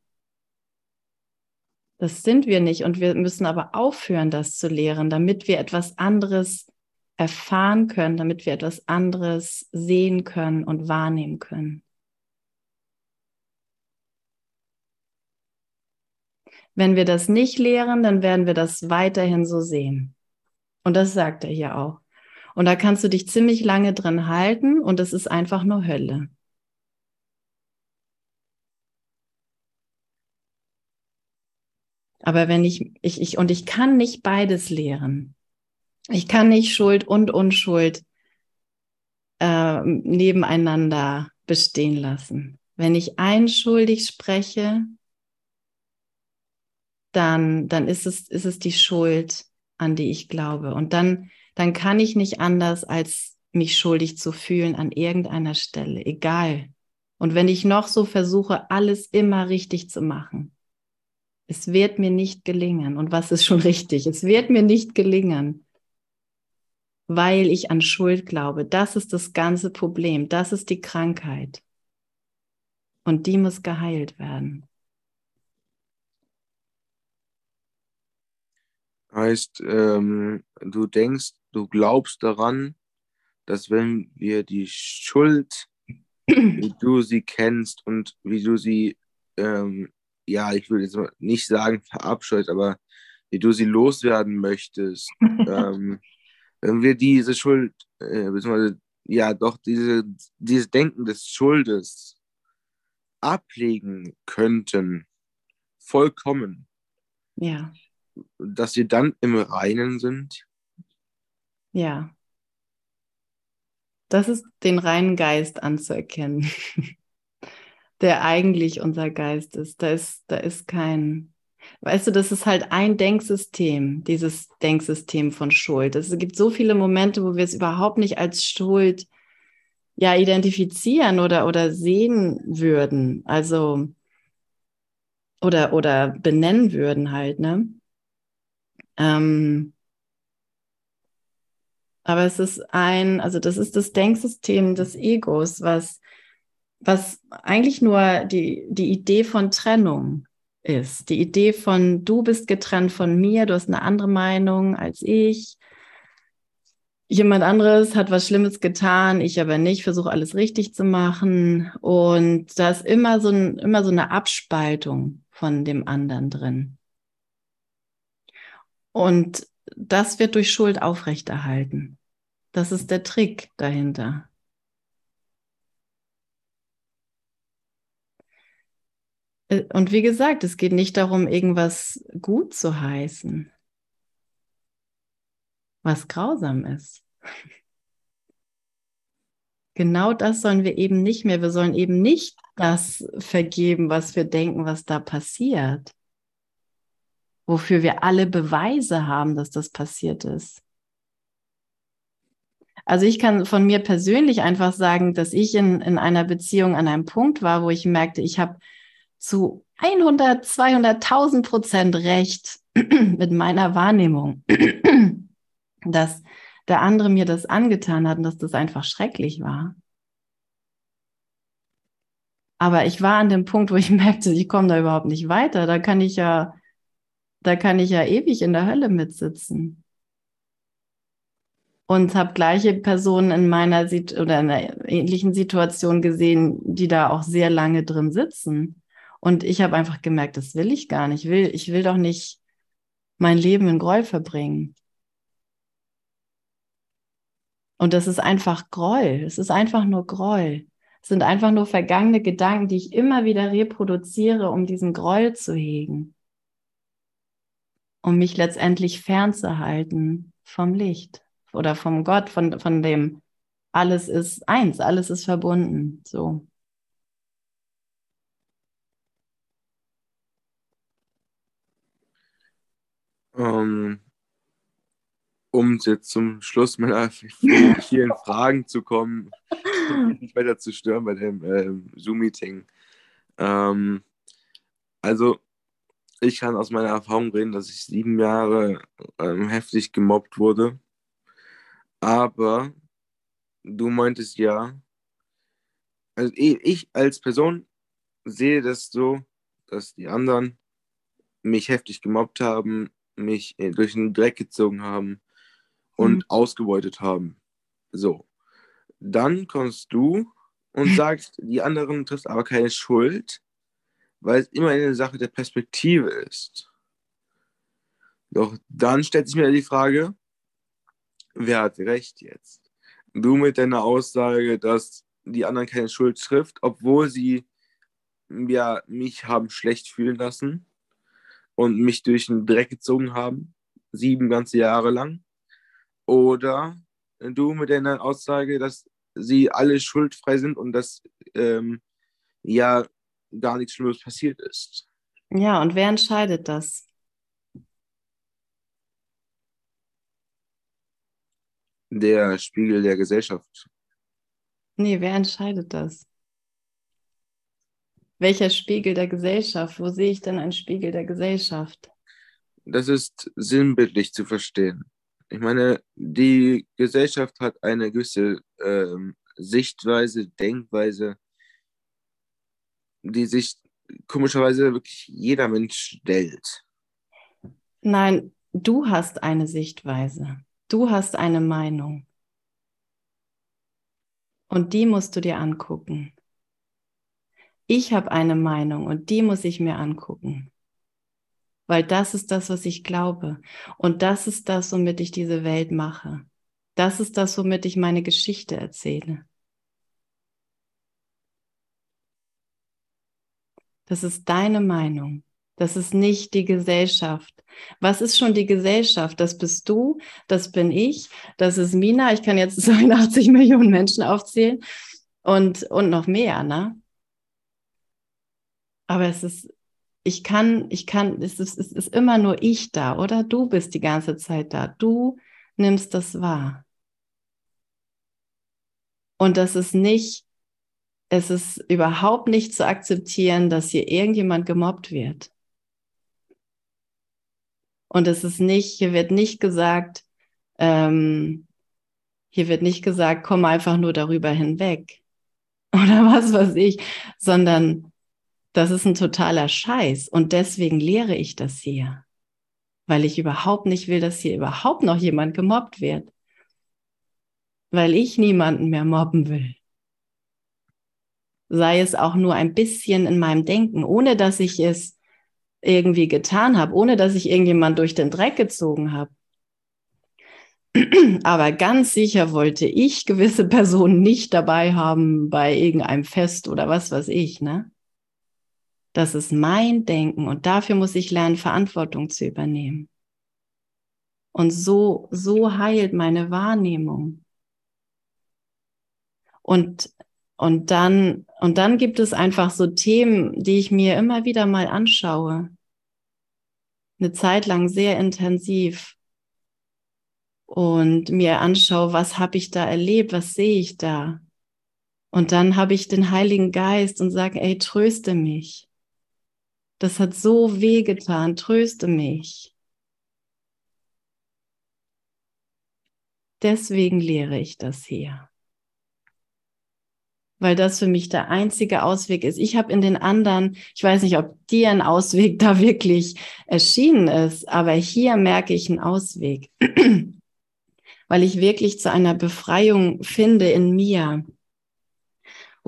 Das sind wir nicht. Und wir müssen aber aufhören, das zu lehren, damit wir etwas anderes erfahren können, damit wir etwas anderes sehen können und wahrnehmen können. Wenn wir das nicht lehren, dann werden wir das weiterhin so sehen. Und das sagt er hier auch. Und da kannst du dich ziemlich lange drin halten und es ist einfach nur Hölle. Aber wenn ich, ich, ich, und ich kann nicht beides lehren. Ich kann nicht Schuld und Unschuld äh, nebeneinander bestehen lassen. Wenn ich einschuldig spreche, dann, dann ist, es, ist es die Schuld, an die ich glaube. Und dann, dann kann ich nicht anders, als mich schuldig zu fühlen an irgendeiner Stelle, egal. Und wenn ich noch so versuche, alles immer richtig zu machen, es wird mir nicht gelingen. Und was ist schon richtig? Es wird mir nicht gelingen, weil ich an Schuld glaube. Das ist das ganze Problem. Das ist die Krankheit. Und die muss geheilt werden. Heißt, ähm, du denkst, du glaubst daran, dass wenn wir die Schuld, wie du sie kennst und wie du sie ähm, ja, ich würde jetzt nicht sagen verabscheut, aber wie du sie loswerden möchtest, ähm, wenn wir diese Schuld, äh, beziehungsweise ja doch diese, dieses Denken des Schuldes ablegen könnten, vollkommen. Ja. Dass wir dann im Reinen sind. Ja. Das ist den reinen Geist anzuerkennen. der eigentlich unser Geist ist. Da ist, da ist kein, weißt du, das ist halt ein Denksystem, dieses Denksystem von Schuld. Es gibt so viele Momente, wo wir es überhaupt nicht als Schuld ja identifizieren oder, oder sehen würden. Also, oder, oder benennen würden halt, ne? Ähm, aber es ist ein, also das ist das Denksystem des Egos, was was eigentlich nur die, die Idee von Trennung ist. Die Idee von, du bist getrennt von mir, du hast eine andere Meinung als ich. Jemand anderes hat was Schlimmes getan, ich aber nicht, versuche alles richtig zu machen. Und da ist immer so, ein, immer so eine Abspaltung von dem anderen drin. Und das wird durch Schuld aufrechterhalten. Das ist der Trick dahinter. Und wie gesagt, es geht nicht darum, irgendwas gut zu heißen, was grausam ist. Genau das sollen wir eben nicht mehr. Wir sollen eben nicht das vergeben, was wir denken, was da passiert. Wofür wir alle Beweise haben, dass das passiert ist. Also ich kann von mir persönlich einfach sagen, dass ich in, in einer Beziehung an einem Punkt war, wo ich merkte, ich habe zu 100, 200.000 Prozent recht mit meiner Wahrnehmung, dass der andere mir das angetan hat und dass das einfach schrecklich war. Aber ich war an dem Punkt, wo ich merkte, ich komme da überhaupt nicht weiter. Da kann ich ja, da kann ich ja ewig in der Hölle mitsitzen. Und habe gleiche Personen in meiner oder in einer ähnlichen Situation gesehen, die da auch sehr lange drin sitzen. Und ich habe einfach gemerkt, das will ich gar nicht. Ich will, ich will doch nicht mein Leben in Groll verbringen. Und das ist einfach Groll. Es ist einfach nur Groll. Es sind einfach nur vergangene Gedanken, die ich immer wieder reproduziere, um diesen Groll zu hegen. Um mich letztendlich fernzuhalten vom Licht oder vom Gott, von, von dem alles ist eins, alles ist verbunden. So. Um, um jetzt zum Schluss meiner vielen Fragen zu kommen, nicht weiter zu stören bei dem äh, Zoom-Meeting. Ähm, also, ich kann aus meiner Erfahrung reden, dass ich sieben Jahre ähm, heftig gemobbt wurde. Aber du meintest ja, also ich als Person sehe das so, dass die anderen mich heftig gemobbt haben, mich durch den Dreck gezogen haben und mhm. ausgebeutet haben. So. Dann kommst du und sagst, die anderen trifft aber keine Schuld, weil es immer eine Sache der Perspektive ist. Doch dann stellt sich mir die Frage, wer hat recht jetzt? Du mit deiner Aussage, dass die anderen keine Schuld trifft, obwohl sie ja, mich haben schlecht fühlen lassen und mich durch den Dreck gezogen haben, sieben ganze Jahre lang. Oder du mit deiner Aussage, dass sie alle schuldfrei sind und dass ähm, ja gar nichts Schlimmes passiert ist. Ja, und wer entscheidet das? Der Spiegel der Gesellschaft. Nee, wer entscheidet das? Welcher Spiegel der Gesellschaft? Wo sehe ich denn einen Spiegel der Gesellschaft? Das ist sinnbildlich zu verstehen. Ich meine, die Gesellschaft hat eine gewisse ähm, Sichtweise, Denkweise, die sich komischerweise wirklich jeder Mensch stellt. Nein, du hast eine Sichtweise. Du hast eine Meinung. Und die musst du dir angucken. Ich habe eine Meinung und die muss ich mir angucken weil das ist das, was ich glaube. Und das ist das, womit ich diese Welt mache. Das ist das, womit ich meine Geschichte erzähle. Das ist deine Meinung. Das ist nicht die Gesellschaft. Was ist schon die Gesellschaft? Das bist du, das bin ich, das ist Mina. Ich kann jetzt 82 Millionen Menschen aufzählen und, und noch mehr, ne? Aber es ist ich kann, ich kann, es ist, es ist immer nur ich da, oder? Du bist die ganze Zeit da. Du nimmst das wahr. Und das ist nicht, es ist überhaupt nicht zu akzeptieren, dass hier irgendjemand gemobbt wird. Und es ist nicht, hier wird nicht gesagt, ähm, hier wird nicht gesagt, komm einfach nur darüber hinweg. Oder was weiß ich, sondern das ist ein totaler Scheiß. Und deswegen lehre ich das hier. Weil ich überhaupt nicht will, dass hier überhaupt noch jemand gemobbt wird. Weil ich niemanden mehr mobben will. Sei es auch nur ein bisschen in meinem Denken, ohne dass ich es irgendwie getan habe, ohne dass ich irgendjemand durch den Dreck gezogen habe. Aber ganz sicher wollte ich gewisse Personen nicht dabei haben bei irgendeinem Fest oder was weiß ich, ne? Das ist mein Denken und dafür muss ich lernen, Verantwortung zu übernehmen. Und so, so heilt meine Wahrnehmung. Und, und dann, und dann gibt es einfach so Themen, die ich mir immer wieder mal anschaue. Eine Zeit lang sehr intensiv. Und mir anschaue, was habe ich da erlebt, was sehe ich da. Und dann habe ich den Heiligen Geist und sage, ey, tröste mich. Das hat so weh getan. Tröste mich. Deswegen lehre ich das hier. Weil das für mich der einzige Ausweg ist. Ich habe in den anderen, ich weiß nicht, ob dir ein Ausweg da wirklich erschienen ist, aber hier merke ich einen Ausweg. Weil ich wirklich zu einer Befreiung finde in mir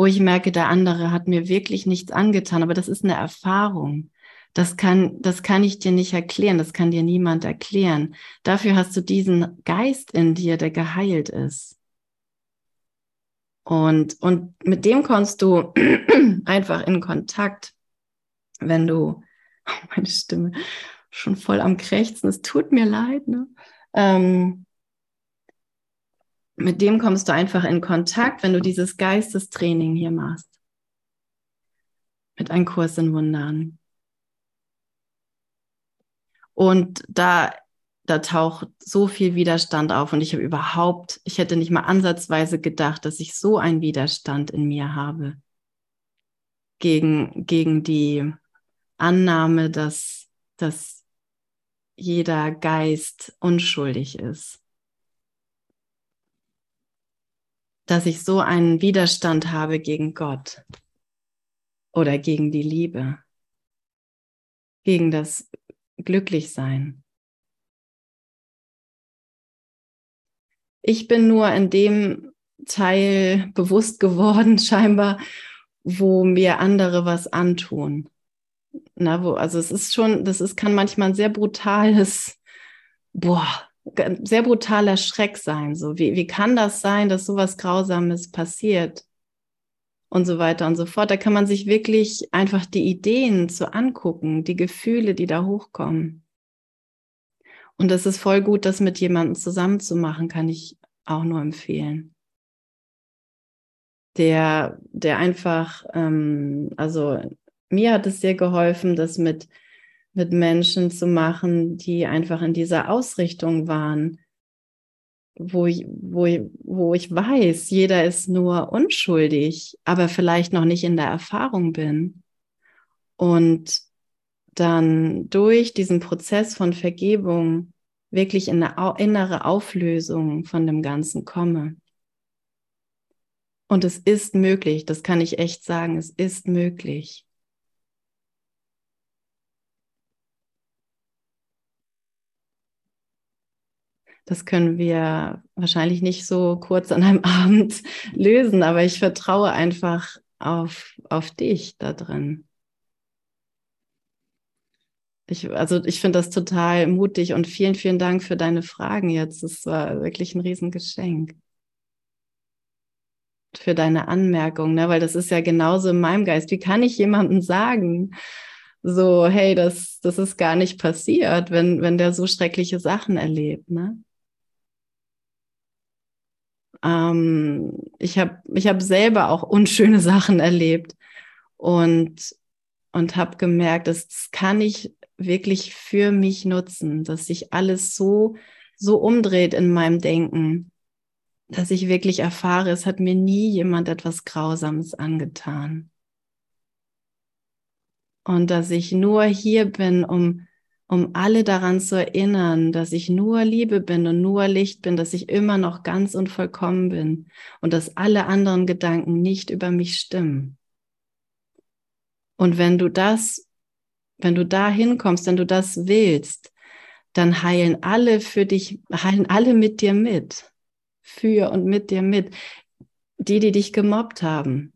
wo ich merke, der andere hat mir wirklich nichts angetan, aber das ist eine Erfahrung. Das kann, das kann ich dir nicht erklären, das kann dir niemand erklären. Dafür hast du diesen Geist in dir, der geheilt ist. Und, und mit dem kommst du einfach in Kontakt, wenn du, oh, meine Stimme schon voll am Krächzen, es tut mir leid, ne? Ähm, mit dem kommst du einfach in Kontakt, wenn du dieses Geistestraining hier machst. Mit einem Kurs in Wundern. Und da, da taucht so viel Widerstand auf und ich habe überhaupt, ich hätte nicht mal ansatzweise gedacht, dass ich so einen Widerstand in mir habe gegen, gegen die Annahme, dass, dass jeder Geist unschuldig ist. Dass ich so einen Widerstand habe gegen Gott oder gegen die Liebe, gegen das Glücklichsein. Ich bin nur in dem Teil bewusst geworden, scheinbar, wo mir andere was antun. Na, wo, also es ist schon, das ist, kann manchmal ein sehr brutales, boah, sehr brutaler Schreck sein. So, wie, wie kann das sein, dass sowas Grausames passiert? Und so weiter und so fort. Da kann man sich wirklich einfach die Ideen zu angucken, die Gefühle, die da hochkommen. Und es ist voll gut, das mit jemandem zusammen zu machen, kann ich auch nur empfehlen. Der, der einfach, ähm, also mir hat es sehr geholfen, das mit, mit Menschen zu machen, die einfach in dieser Ausrichtung waren, wo ich, wo, ich, wo ich weiß, jeder ist nur unschuldig, aber vielleicht noch nicht in der Erfahrung bin. Und dann durch diesen Prozess von Vergebung wirklich in eine innere Auflösung von dem Ganzen komme. Und es ist möglich, das kann ich echt sagen, es ist möglich. Das können wir wahrscheinlich nicht so kurz an einem Abend lösen, aber ich vertraue einfach auf, auf dich da drin. Ich, also ich finde das total mutig und vielen, vielen Dank für deine Fragen jetzt. Es war wirklich ein Riesengeschenk. Für deine Anmerkung, ne? weil das ist ja genauso in meinem Geist. Wie kann ich jemandem sagen, so, hey, das, das ist gar nicht passiert, wenn, wenn der so schreckliche Sachen erlebt, ne? Ähm, ich habe ich hab selber auch unschöne Sachen erlebt und, und habe gemerkt, das, kann ich wirklich für mich nutzen, dass sich alles so, so umdreht in meinem Denken, dass ich wirklich erfahre, es hat mir nie jemand etwas Grausames angetan. Und dass ich nur hier bin, um um alle daran zu erinnern, dass ich nur Liebe bin und nur Licht bin, dass ich immer noch ganz und vollkommen bin und dass alle anderen Gedanken nicht über mich stimmen. Und wenn du das, wenn du da hinkommst, wenn du das willst, dann heilen alle für dich, heilen alle mit dir mit. Für und mit dir mit. Die, die dich gemobbt haben.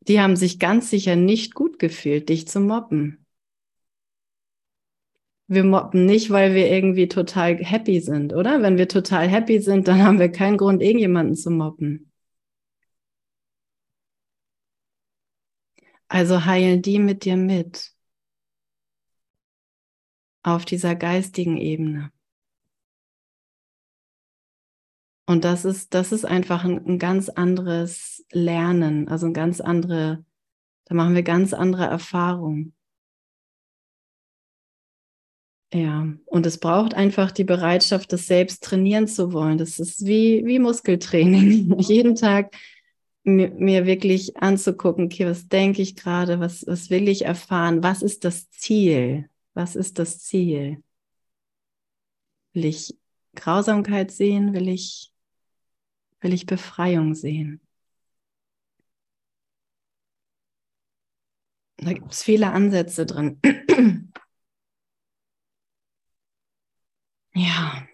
Die haben sich ganz sicher nicht gut gefühlt, dich zu mobben. Wir mobben nicht, weil wir irgendwie total happy sind, oder? Wenn wir total happy sind, dann haben wir keinen Grund, irgendjemanden zu mobben. Also heilen die mit dir mit auf dieser geistigen Ebene. Und das ist, das ist einfach ein, ein ganz anderes Lernen, also ein ganz andere, da machen wir ganz andere Erfahrungen. Ja, und es braucht einfach die Bereitschaft, das selbst trainieren zu wollen. Das ist wie, wie Muskeltraining. Jeden Tag mir, mir wirklich anzugucken, okay, was denke ich gerade, was, was will ich erfahren, was ist das Ziel? Was ist das Ziel? Will ich Grausamkeit sehen? Will ich, will ich Befreiung sehen? Da gibt es viele Ansätze drin. Ja.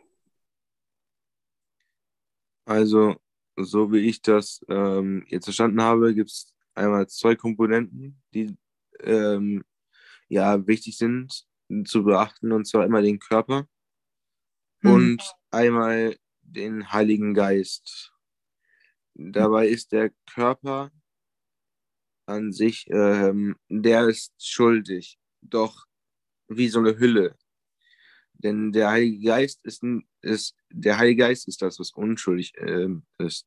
Also, so wie ich das ähm, jetzt verstanden habe, gibt es einmal zwei Komponenten, die ähm, ja wichtig sind zu beachten, und zwar einmal den Körper hm. und einmal den Heiligen Geist. dabei ist der Körper an sich, ähm, der ist schuldig, doch wie so eine Hülle. Denn der Heilige Geist ist, ist der Heilige Geist ist das, was unschuldig ähm, ist.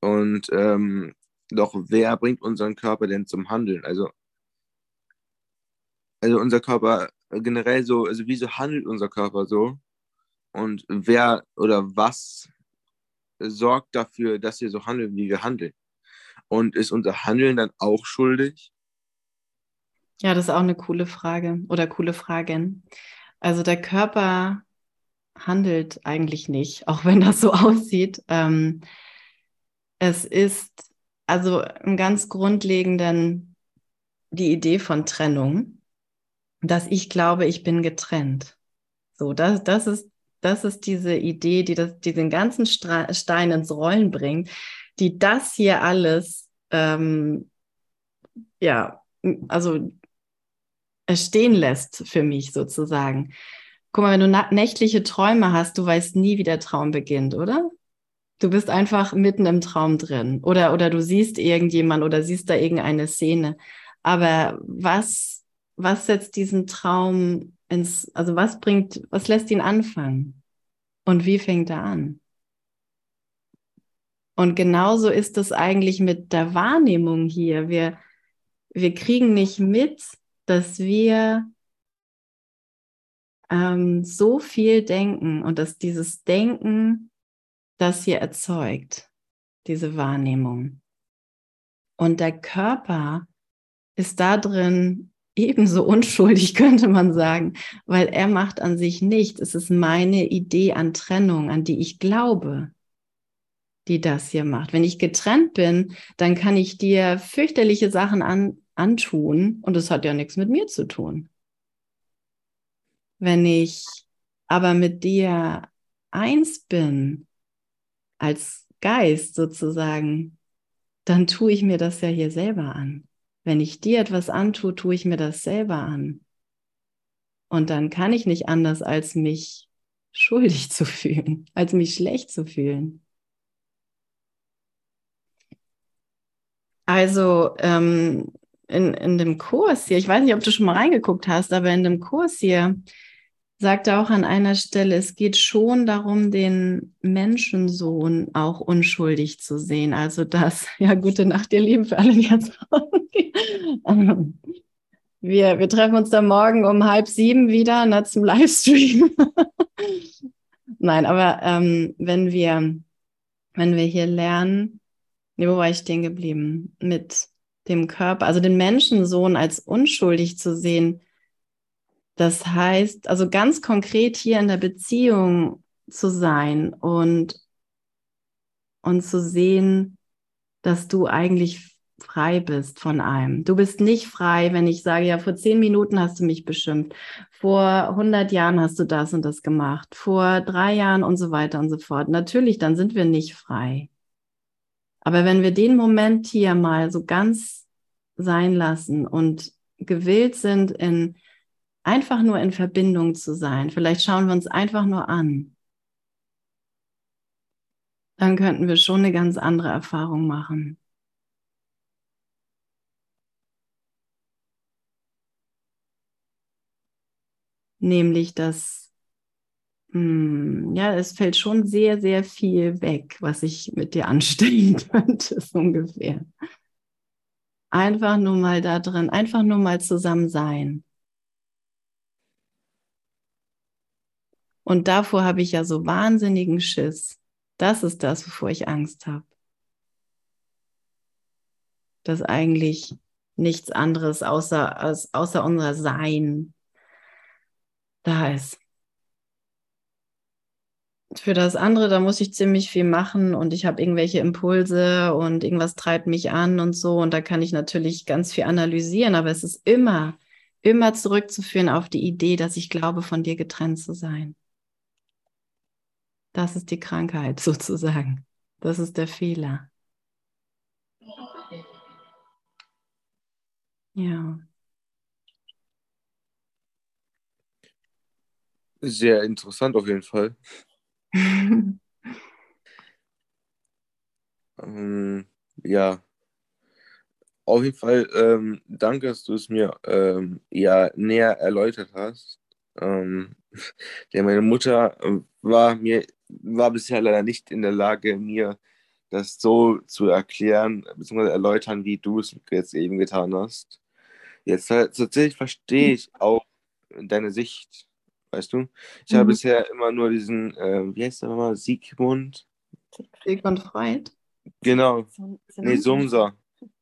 Und ähm, doch wer bringt unseren Körper denn zum Handeln? Also, also unser Körper generell so, also wieso handelt unser Körper so? Und wer oder was sorgt dafür, dass wir so handeln, wie wir handeln? Und ist unser Handeln dann auch schuldig? Ja, das ist auch eine coole Frage oder coole Fragen. Also der Körper handelt eigentlich nicht, auch wenn das so aussieht. Ähm, es ist also im ganz grundlegenden die Idee von Trennung, dass ich glaube, ich bin getrennt. So, das, das ist das ist diese Idee, die, das, die den ganzen Stra Stein ins Rollen bringt, die das hier alles, ähm, ja, also stehen lässt für mich sozusagen. Guck mal, wenn du nächtliche Träume hast, du weißt nie, wie der Traum beginnt, oder? Du bist einfach mitten im Traum drin oder, oder du siehst irgendjemand oder siehst da irgendeine Szene. Aber was, was setzt diesen Traum ins, also was bringt, was lässt ihn anfangen? Und wie fängt er an? Und genauso ist es eigentlich mit der Wahrnehmung hier. Wir, wir kriegen nicht mit, dass wir ähm, so viel denken und dass dieses Denken das hier erzeugt, diese Wahrnehmung. Und der Körper ist da drin ebenso unschuldig, könnte man sagen, weil er macht an sich nichts. Es ist meine Idee an Trennung, an die ich glaube, die das hier macht. Wenn ich getrennt bin, dann kann ich dir fürchterliche Sachen an, antun und es hat ja nichts mit mir zu tun. Wenn ich aber mit dir eins bin, als Geist sozusagen, dann tue ich mir das ja hier selber an. Wenn ich dir etwas antue, tue ich mir das selber an. Und dann kann ich nicht anders, als mich schuldig zu fühlen, als mich schlecht zu fühlen. Also ähm, in, in dem Kurs hier, ich weiß nicht, ob du schon mal reingeguckt hast, aber in dem Kurs hier sagt er auch an einer Stelle, es geht schon darum, den Menschensohn auch unschuldig zu sehen. Also das, ja, gute Nacht, ihr Lieben, für alle, die jetzt wir, wir treffen uns dann morgen um halb sieben wieder na, zum Livestream. Nein, aber ähm, wenn wir, wenn wir hier lernen, nee, wo war ich stehen geblieben? Mit dem Körper, also den Menschensohn als unschuldig zu sehen, das heißt, also ganz konkret hier in der Beziehung zu sein und, und zu sehen, dass du eigentlich frei bist von allem. Du bist nicht frei, wenn ich sage, ja, vor zehn Minuten hast du mich beschimpft, vor 100 Jahren hast du das und das gemacht, vor drei Jahren und so weiter und so fort. Natürlich, dann sind wir nicht frei. Aber wenn wir den Moment hier mal so ganz sein lassen und gewillt sind, in einfach nur in Verbindung zu sein. Vielleicht schauen wir uns einfach nur an. Dann könnten wir schon eine ganz andere Erfahrung machen. Nämlich, dass ja, es fällt schon sehr, sehr viel weg, was ich mit dir anstellen könnte, so ungefähr. Einfach nur mal da drin, einfach nur mal zusammen sein. Und davor habe ich ja so wahnsinnigen Schiss. Das ist das, wovor ich Angst habe. Dass eigentlich nichts anderes außer, außer unser Sein da ist. Für das andere, da muss ich ziemlich viel machen und ich habe irgendwelche Impulse und irgendwas treibt mich an und so. Und da kann ich natürlich ganz viel analysieren, aber es ist immer, immer zurückzuführen auf die Idee, dass ich glaube, von dir getrennt zu sein. Das ist die Krankheit sozusagen. Das ist der Fehler. Ja. Sehr interessant auf jeden Fall. Ähm, ja. Auf jeden Fall, ähm, danke, dass du es mir ähm, ja näher erläutert hast. Ähm, denn meine Mutter äh, war mir war bisher leider nicht in der Lage, mir das so zu erklären bzw. erläutern, wie du es jetzt eben getan hast. Jetzt tatsächlich verstehe ich auch deine Sicht, weißt du? Ich mhm. habe bisher immer nur diesen, äh, wie heißt der nochmal, Siegmund? Sigmund Freud? Genau. Nee, Sumser.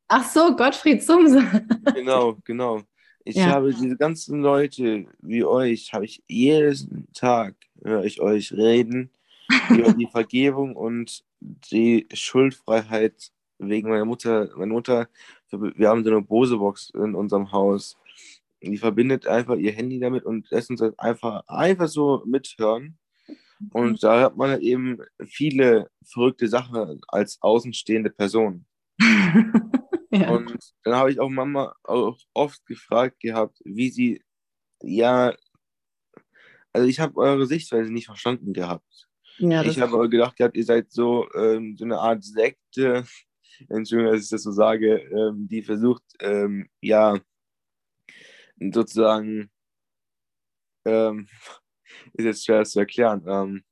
Ach so, Gottfried Sumser. genau, genau. Ich ja. habe diese ganzen Leute wie euch, habe ich jeden Tag, höre ich euch reden über die Vergebung und die Schuldfreiheit wegen meiner Mutter. Meine Mutter, wir haben so eine Bose-Box in unserem Haus. Die verbindet einfach ihr Handy damit und lässt uns einfach, einfach so mithören. Und mhm. da hört man halt eben viele verrückte Sachen als außenstehende Person. ja. Und dann habe ich auch Mama auch oft gefragt gehabt, wie sie, ja, also ich habe eure Sichtweise nicht verstanden gehabt. Ja, ich habe gedacht, ihr seid so, ähm, so eine Art Sekte, Entschuldigung, dass ich das so sage, ähm, die versucht, ähm, ja, sozusagen, ähm, ist jetzt schwer zu erklären, ähm,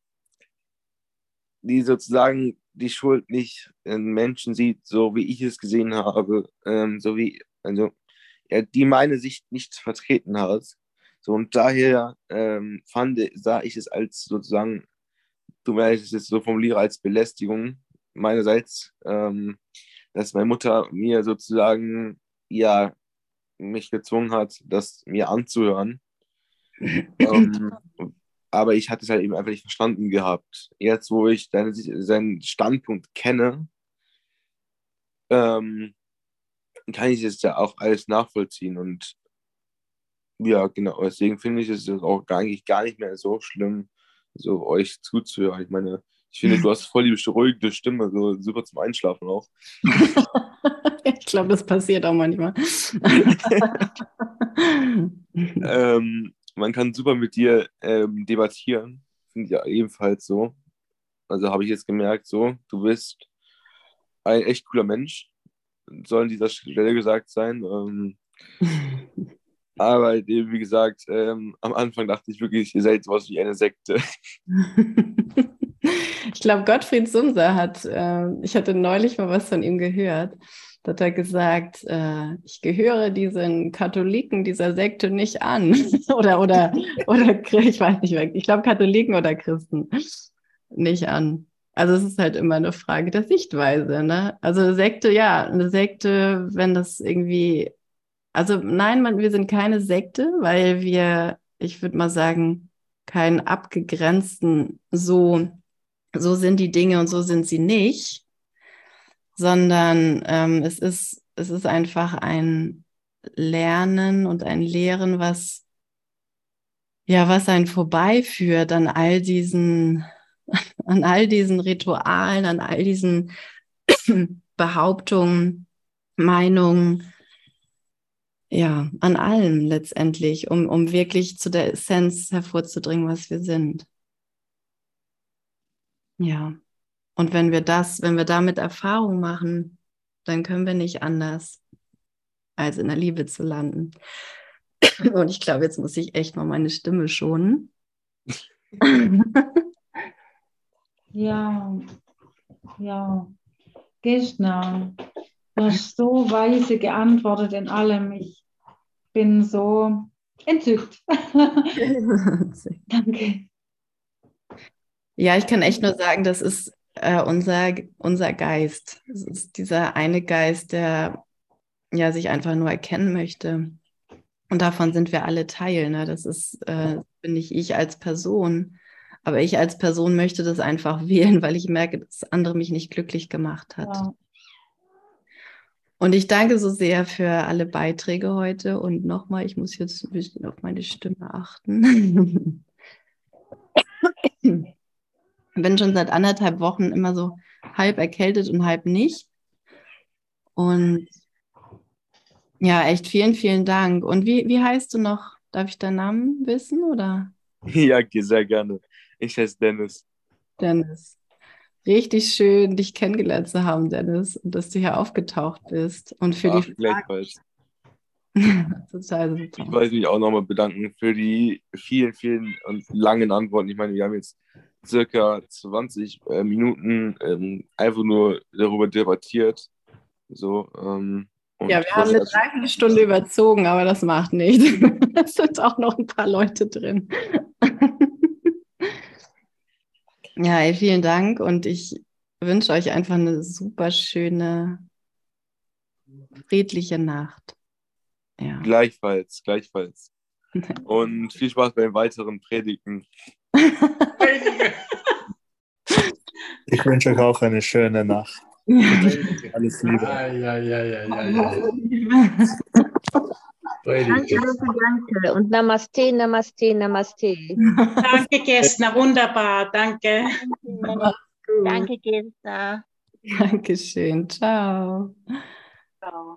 die sozusagen die Schuld nicht in Menschen sieht, so wie ich es gesehen habe, ähm, so wie, also, ja, die meine Sicht nicht vertreten hat. So, und daher ähm, fand, sah ich es als sozusagen tut mir leid, das jetzt so formuliere, als Belästigung meinerseits, ähm, dass meine Mutter mir sozusagen, ja, mich gezwungen hat, das mir anzuhören. ähm, aber ich hatte es halt eben einfach nicht verstanden gehabt. Jetzt, wo ich deine, seinen Standpunkt kenne, ähm, kann ich es ja auch alles nachvollziehen. Und ja, genau, deswegen finde ich es auch gar, eigentlich gar nicht mehr so schlimm, so euch zuzuhören. Ich meine, ich finde, du hast voll die beruhigende Stimme, so super zum Einschlafen auch. ich glaube, das passiert auch manchmal. ähm, man kann super mit dir ähm, debattieren, finde ich ja ebenfalls so. Also habe ich jetzt gemerkt, so, du bist ein echt cooler Mensch, soll an dieser Stelle gesagt sein. Ähm, aber wie gesagt, ähm, am Anfang dachte ich wirklich, ihr seid sowas wie eine Sekte. Ich glaube, Gottfried Sumser hat, äh, ich hatte neulich mal was von ihm gehört, da hat er gesagt, äh, ich gehöre diesen Katholiken dieser Sekte nicht an. oder, oder, oder, ich weiß nicht, ich glaube Katholiken oder Christen nicht an. Also es ist halt immer eine Frage der Sichtweise. Ne? Also Sekte, ja, eine Sekte, wenn das irgendwie also nein, man, wir sind keine Sekte, weil wir, ich würde mal sagen, keinen abgegrenzten, so, so sind die Dinge und so sind sie nicht, sondern ähm, es, ist, es ist einfach ein Lernen und ein Lehren, was ja, was einen vorbeiführt an all diesen, an all diesen Ritualen, an all diesen Behauptungen, Meinungen, ja, an allem letztendlich, um, um wirklich zu der Essenz hervorzudringen, was wir sind. Ja. Und wenn wir das, wenn wir damit Erfahrung machen, dann können wir nicht anders, als in der Liebe zu landen. Und ich glaube, jetzt muss ich echt mal meine Stimme schonen. ja, ja, genau. Du hast so weise geantwortet in allem. Ich bin so entzückt. Danke. Ja, ich kann echt nur sagen, das ist äh, unser, unser Geist. Es ist dieser eine Geist, der ja sich einfach nur erkennen möchte. Und davon sind wir alle Teil. Ne? Das ist, äh, bin nicht ich als Person. Aber ich als Person möchte das einfach wählen, weil ich merke, dass das andere mich nicht glücklich gemacht hat. Ja. Und ich danke so sehr für alle Beiträge heute. Und nochmal, ich muss jetzt ein bisschen auf meine Stimme achten. Ich bin schon seit anderthalb Wochen immer so halb erkältet und halb nicht. Und ja, echt vielen, vielen Dank. Und wie, wie heißt du noch? Darf ich deinen Namen wissen oder? Ja, sehr gerne. Ich heiße Dennis. Dennis. richtig schön, dich kennengelernt zu haben, Dennis, und dass du hier aufgetaucht bist. Und für Ach, die gleichfalls. total Ich super. wollte mich auch nochmal bedanken für die vielen, vielen und langen Antworten. Ich meine, wir haben jetzt circa 20 äh, Minuten ähm, einfach nur darüber debattiert. So, ähm, Ja, wir haben eine Dreiviertelstunde überzogen, aber das macht nichts. Es sind auch noch ein paar Leute drin. Ja, ey, vielen Dank und ich wünsche euch einfach eine super schöne, friedliche Nacht. Ja. Gleichfalls, gleichfalls. Und viel Spaß beim weiteren Predigten. Ich wünsche euch auch eine schöne Nacht. Alles Liebe. Ai, ai, ai, ai, ai, ai. Danke, danke, danke. Und Namaste, Namaste, Namaste. Danke, Gessner, wunderbar, danke. Danke, Gesta. Dankeschön. Ciao. Ciao.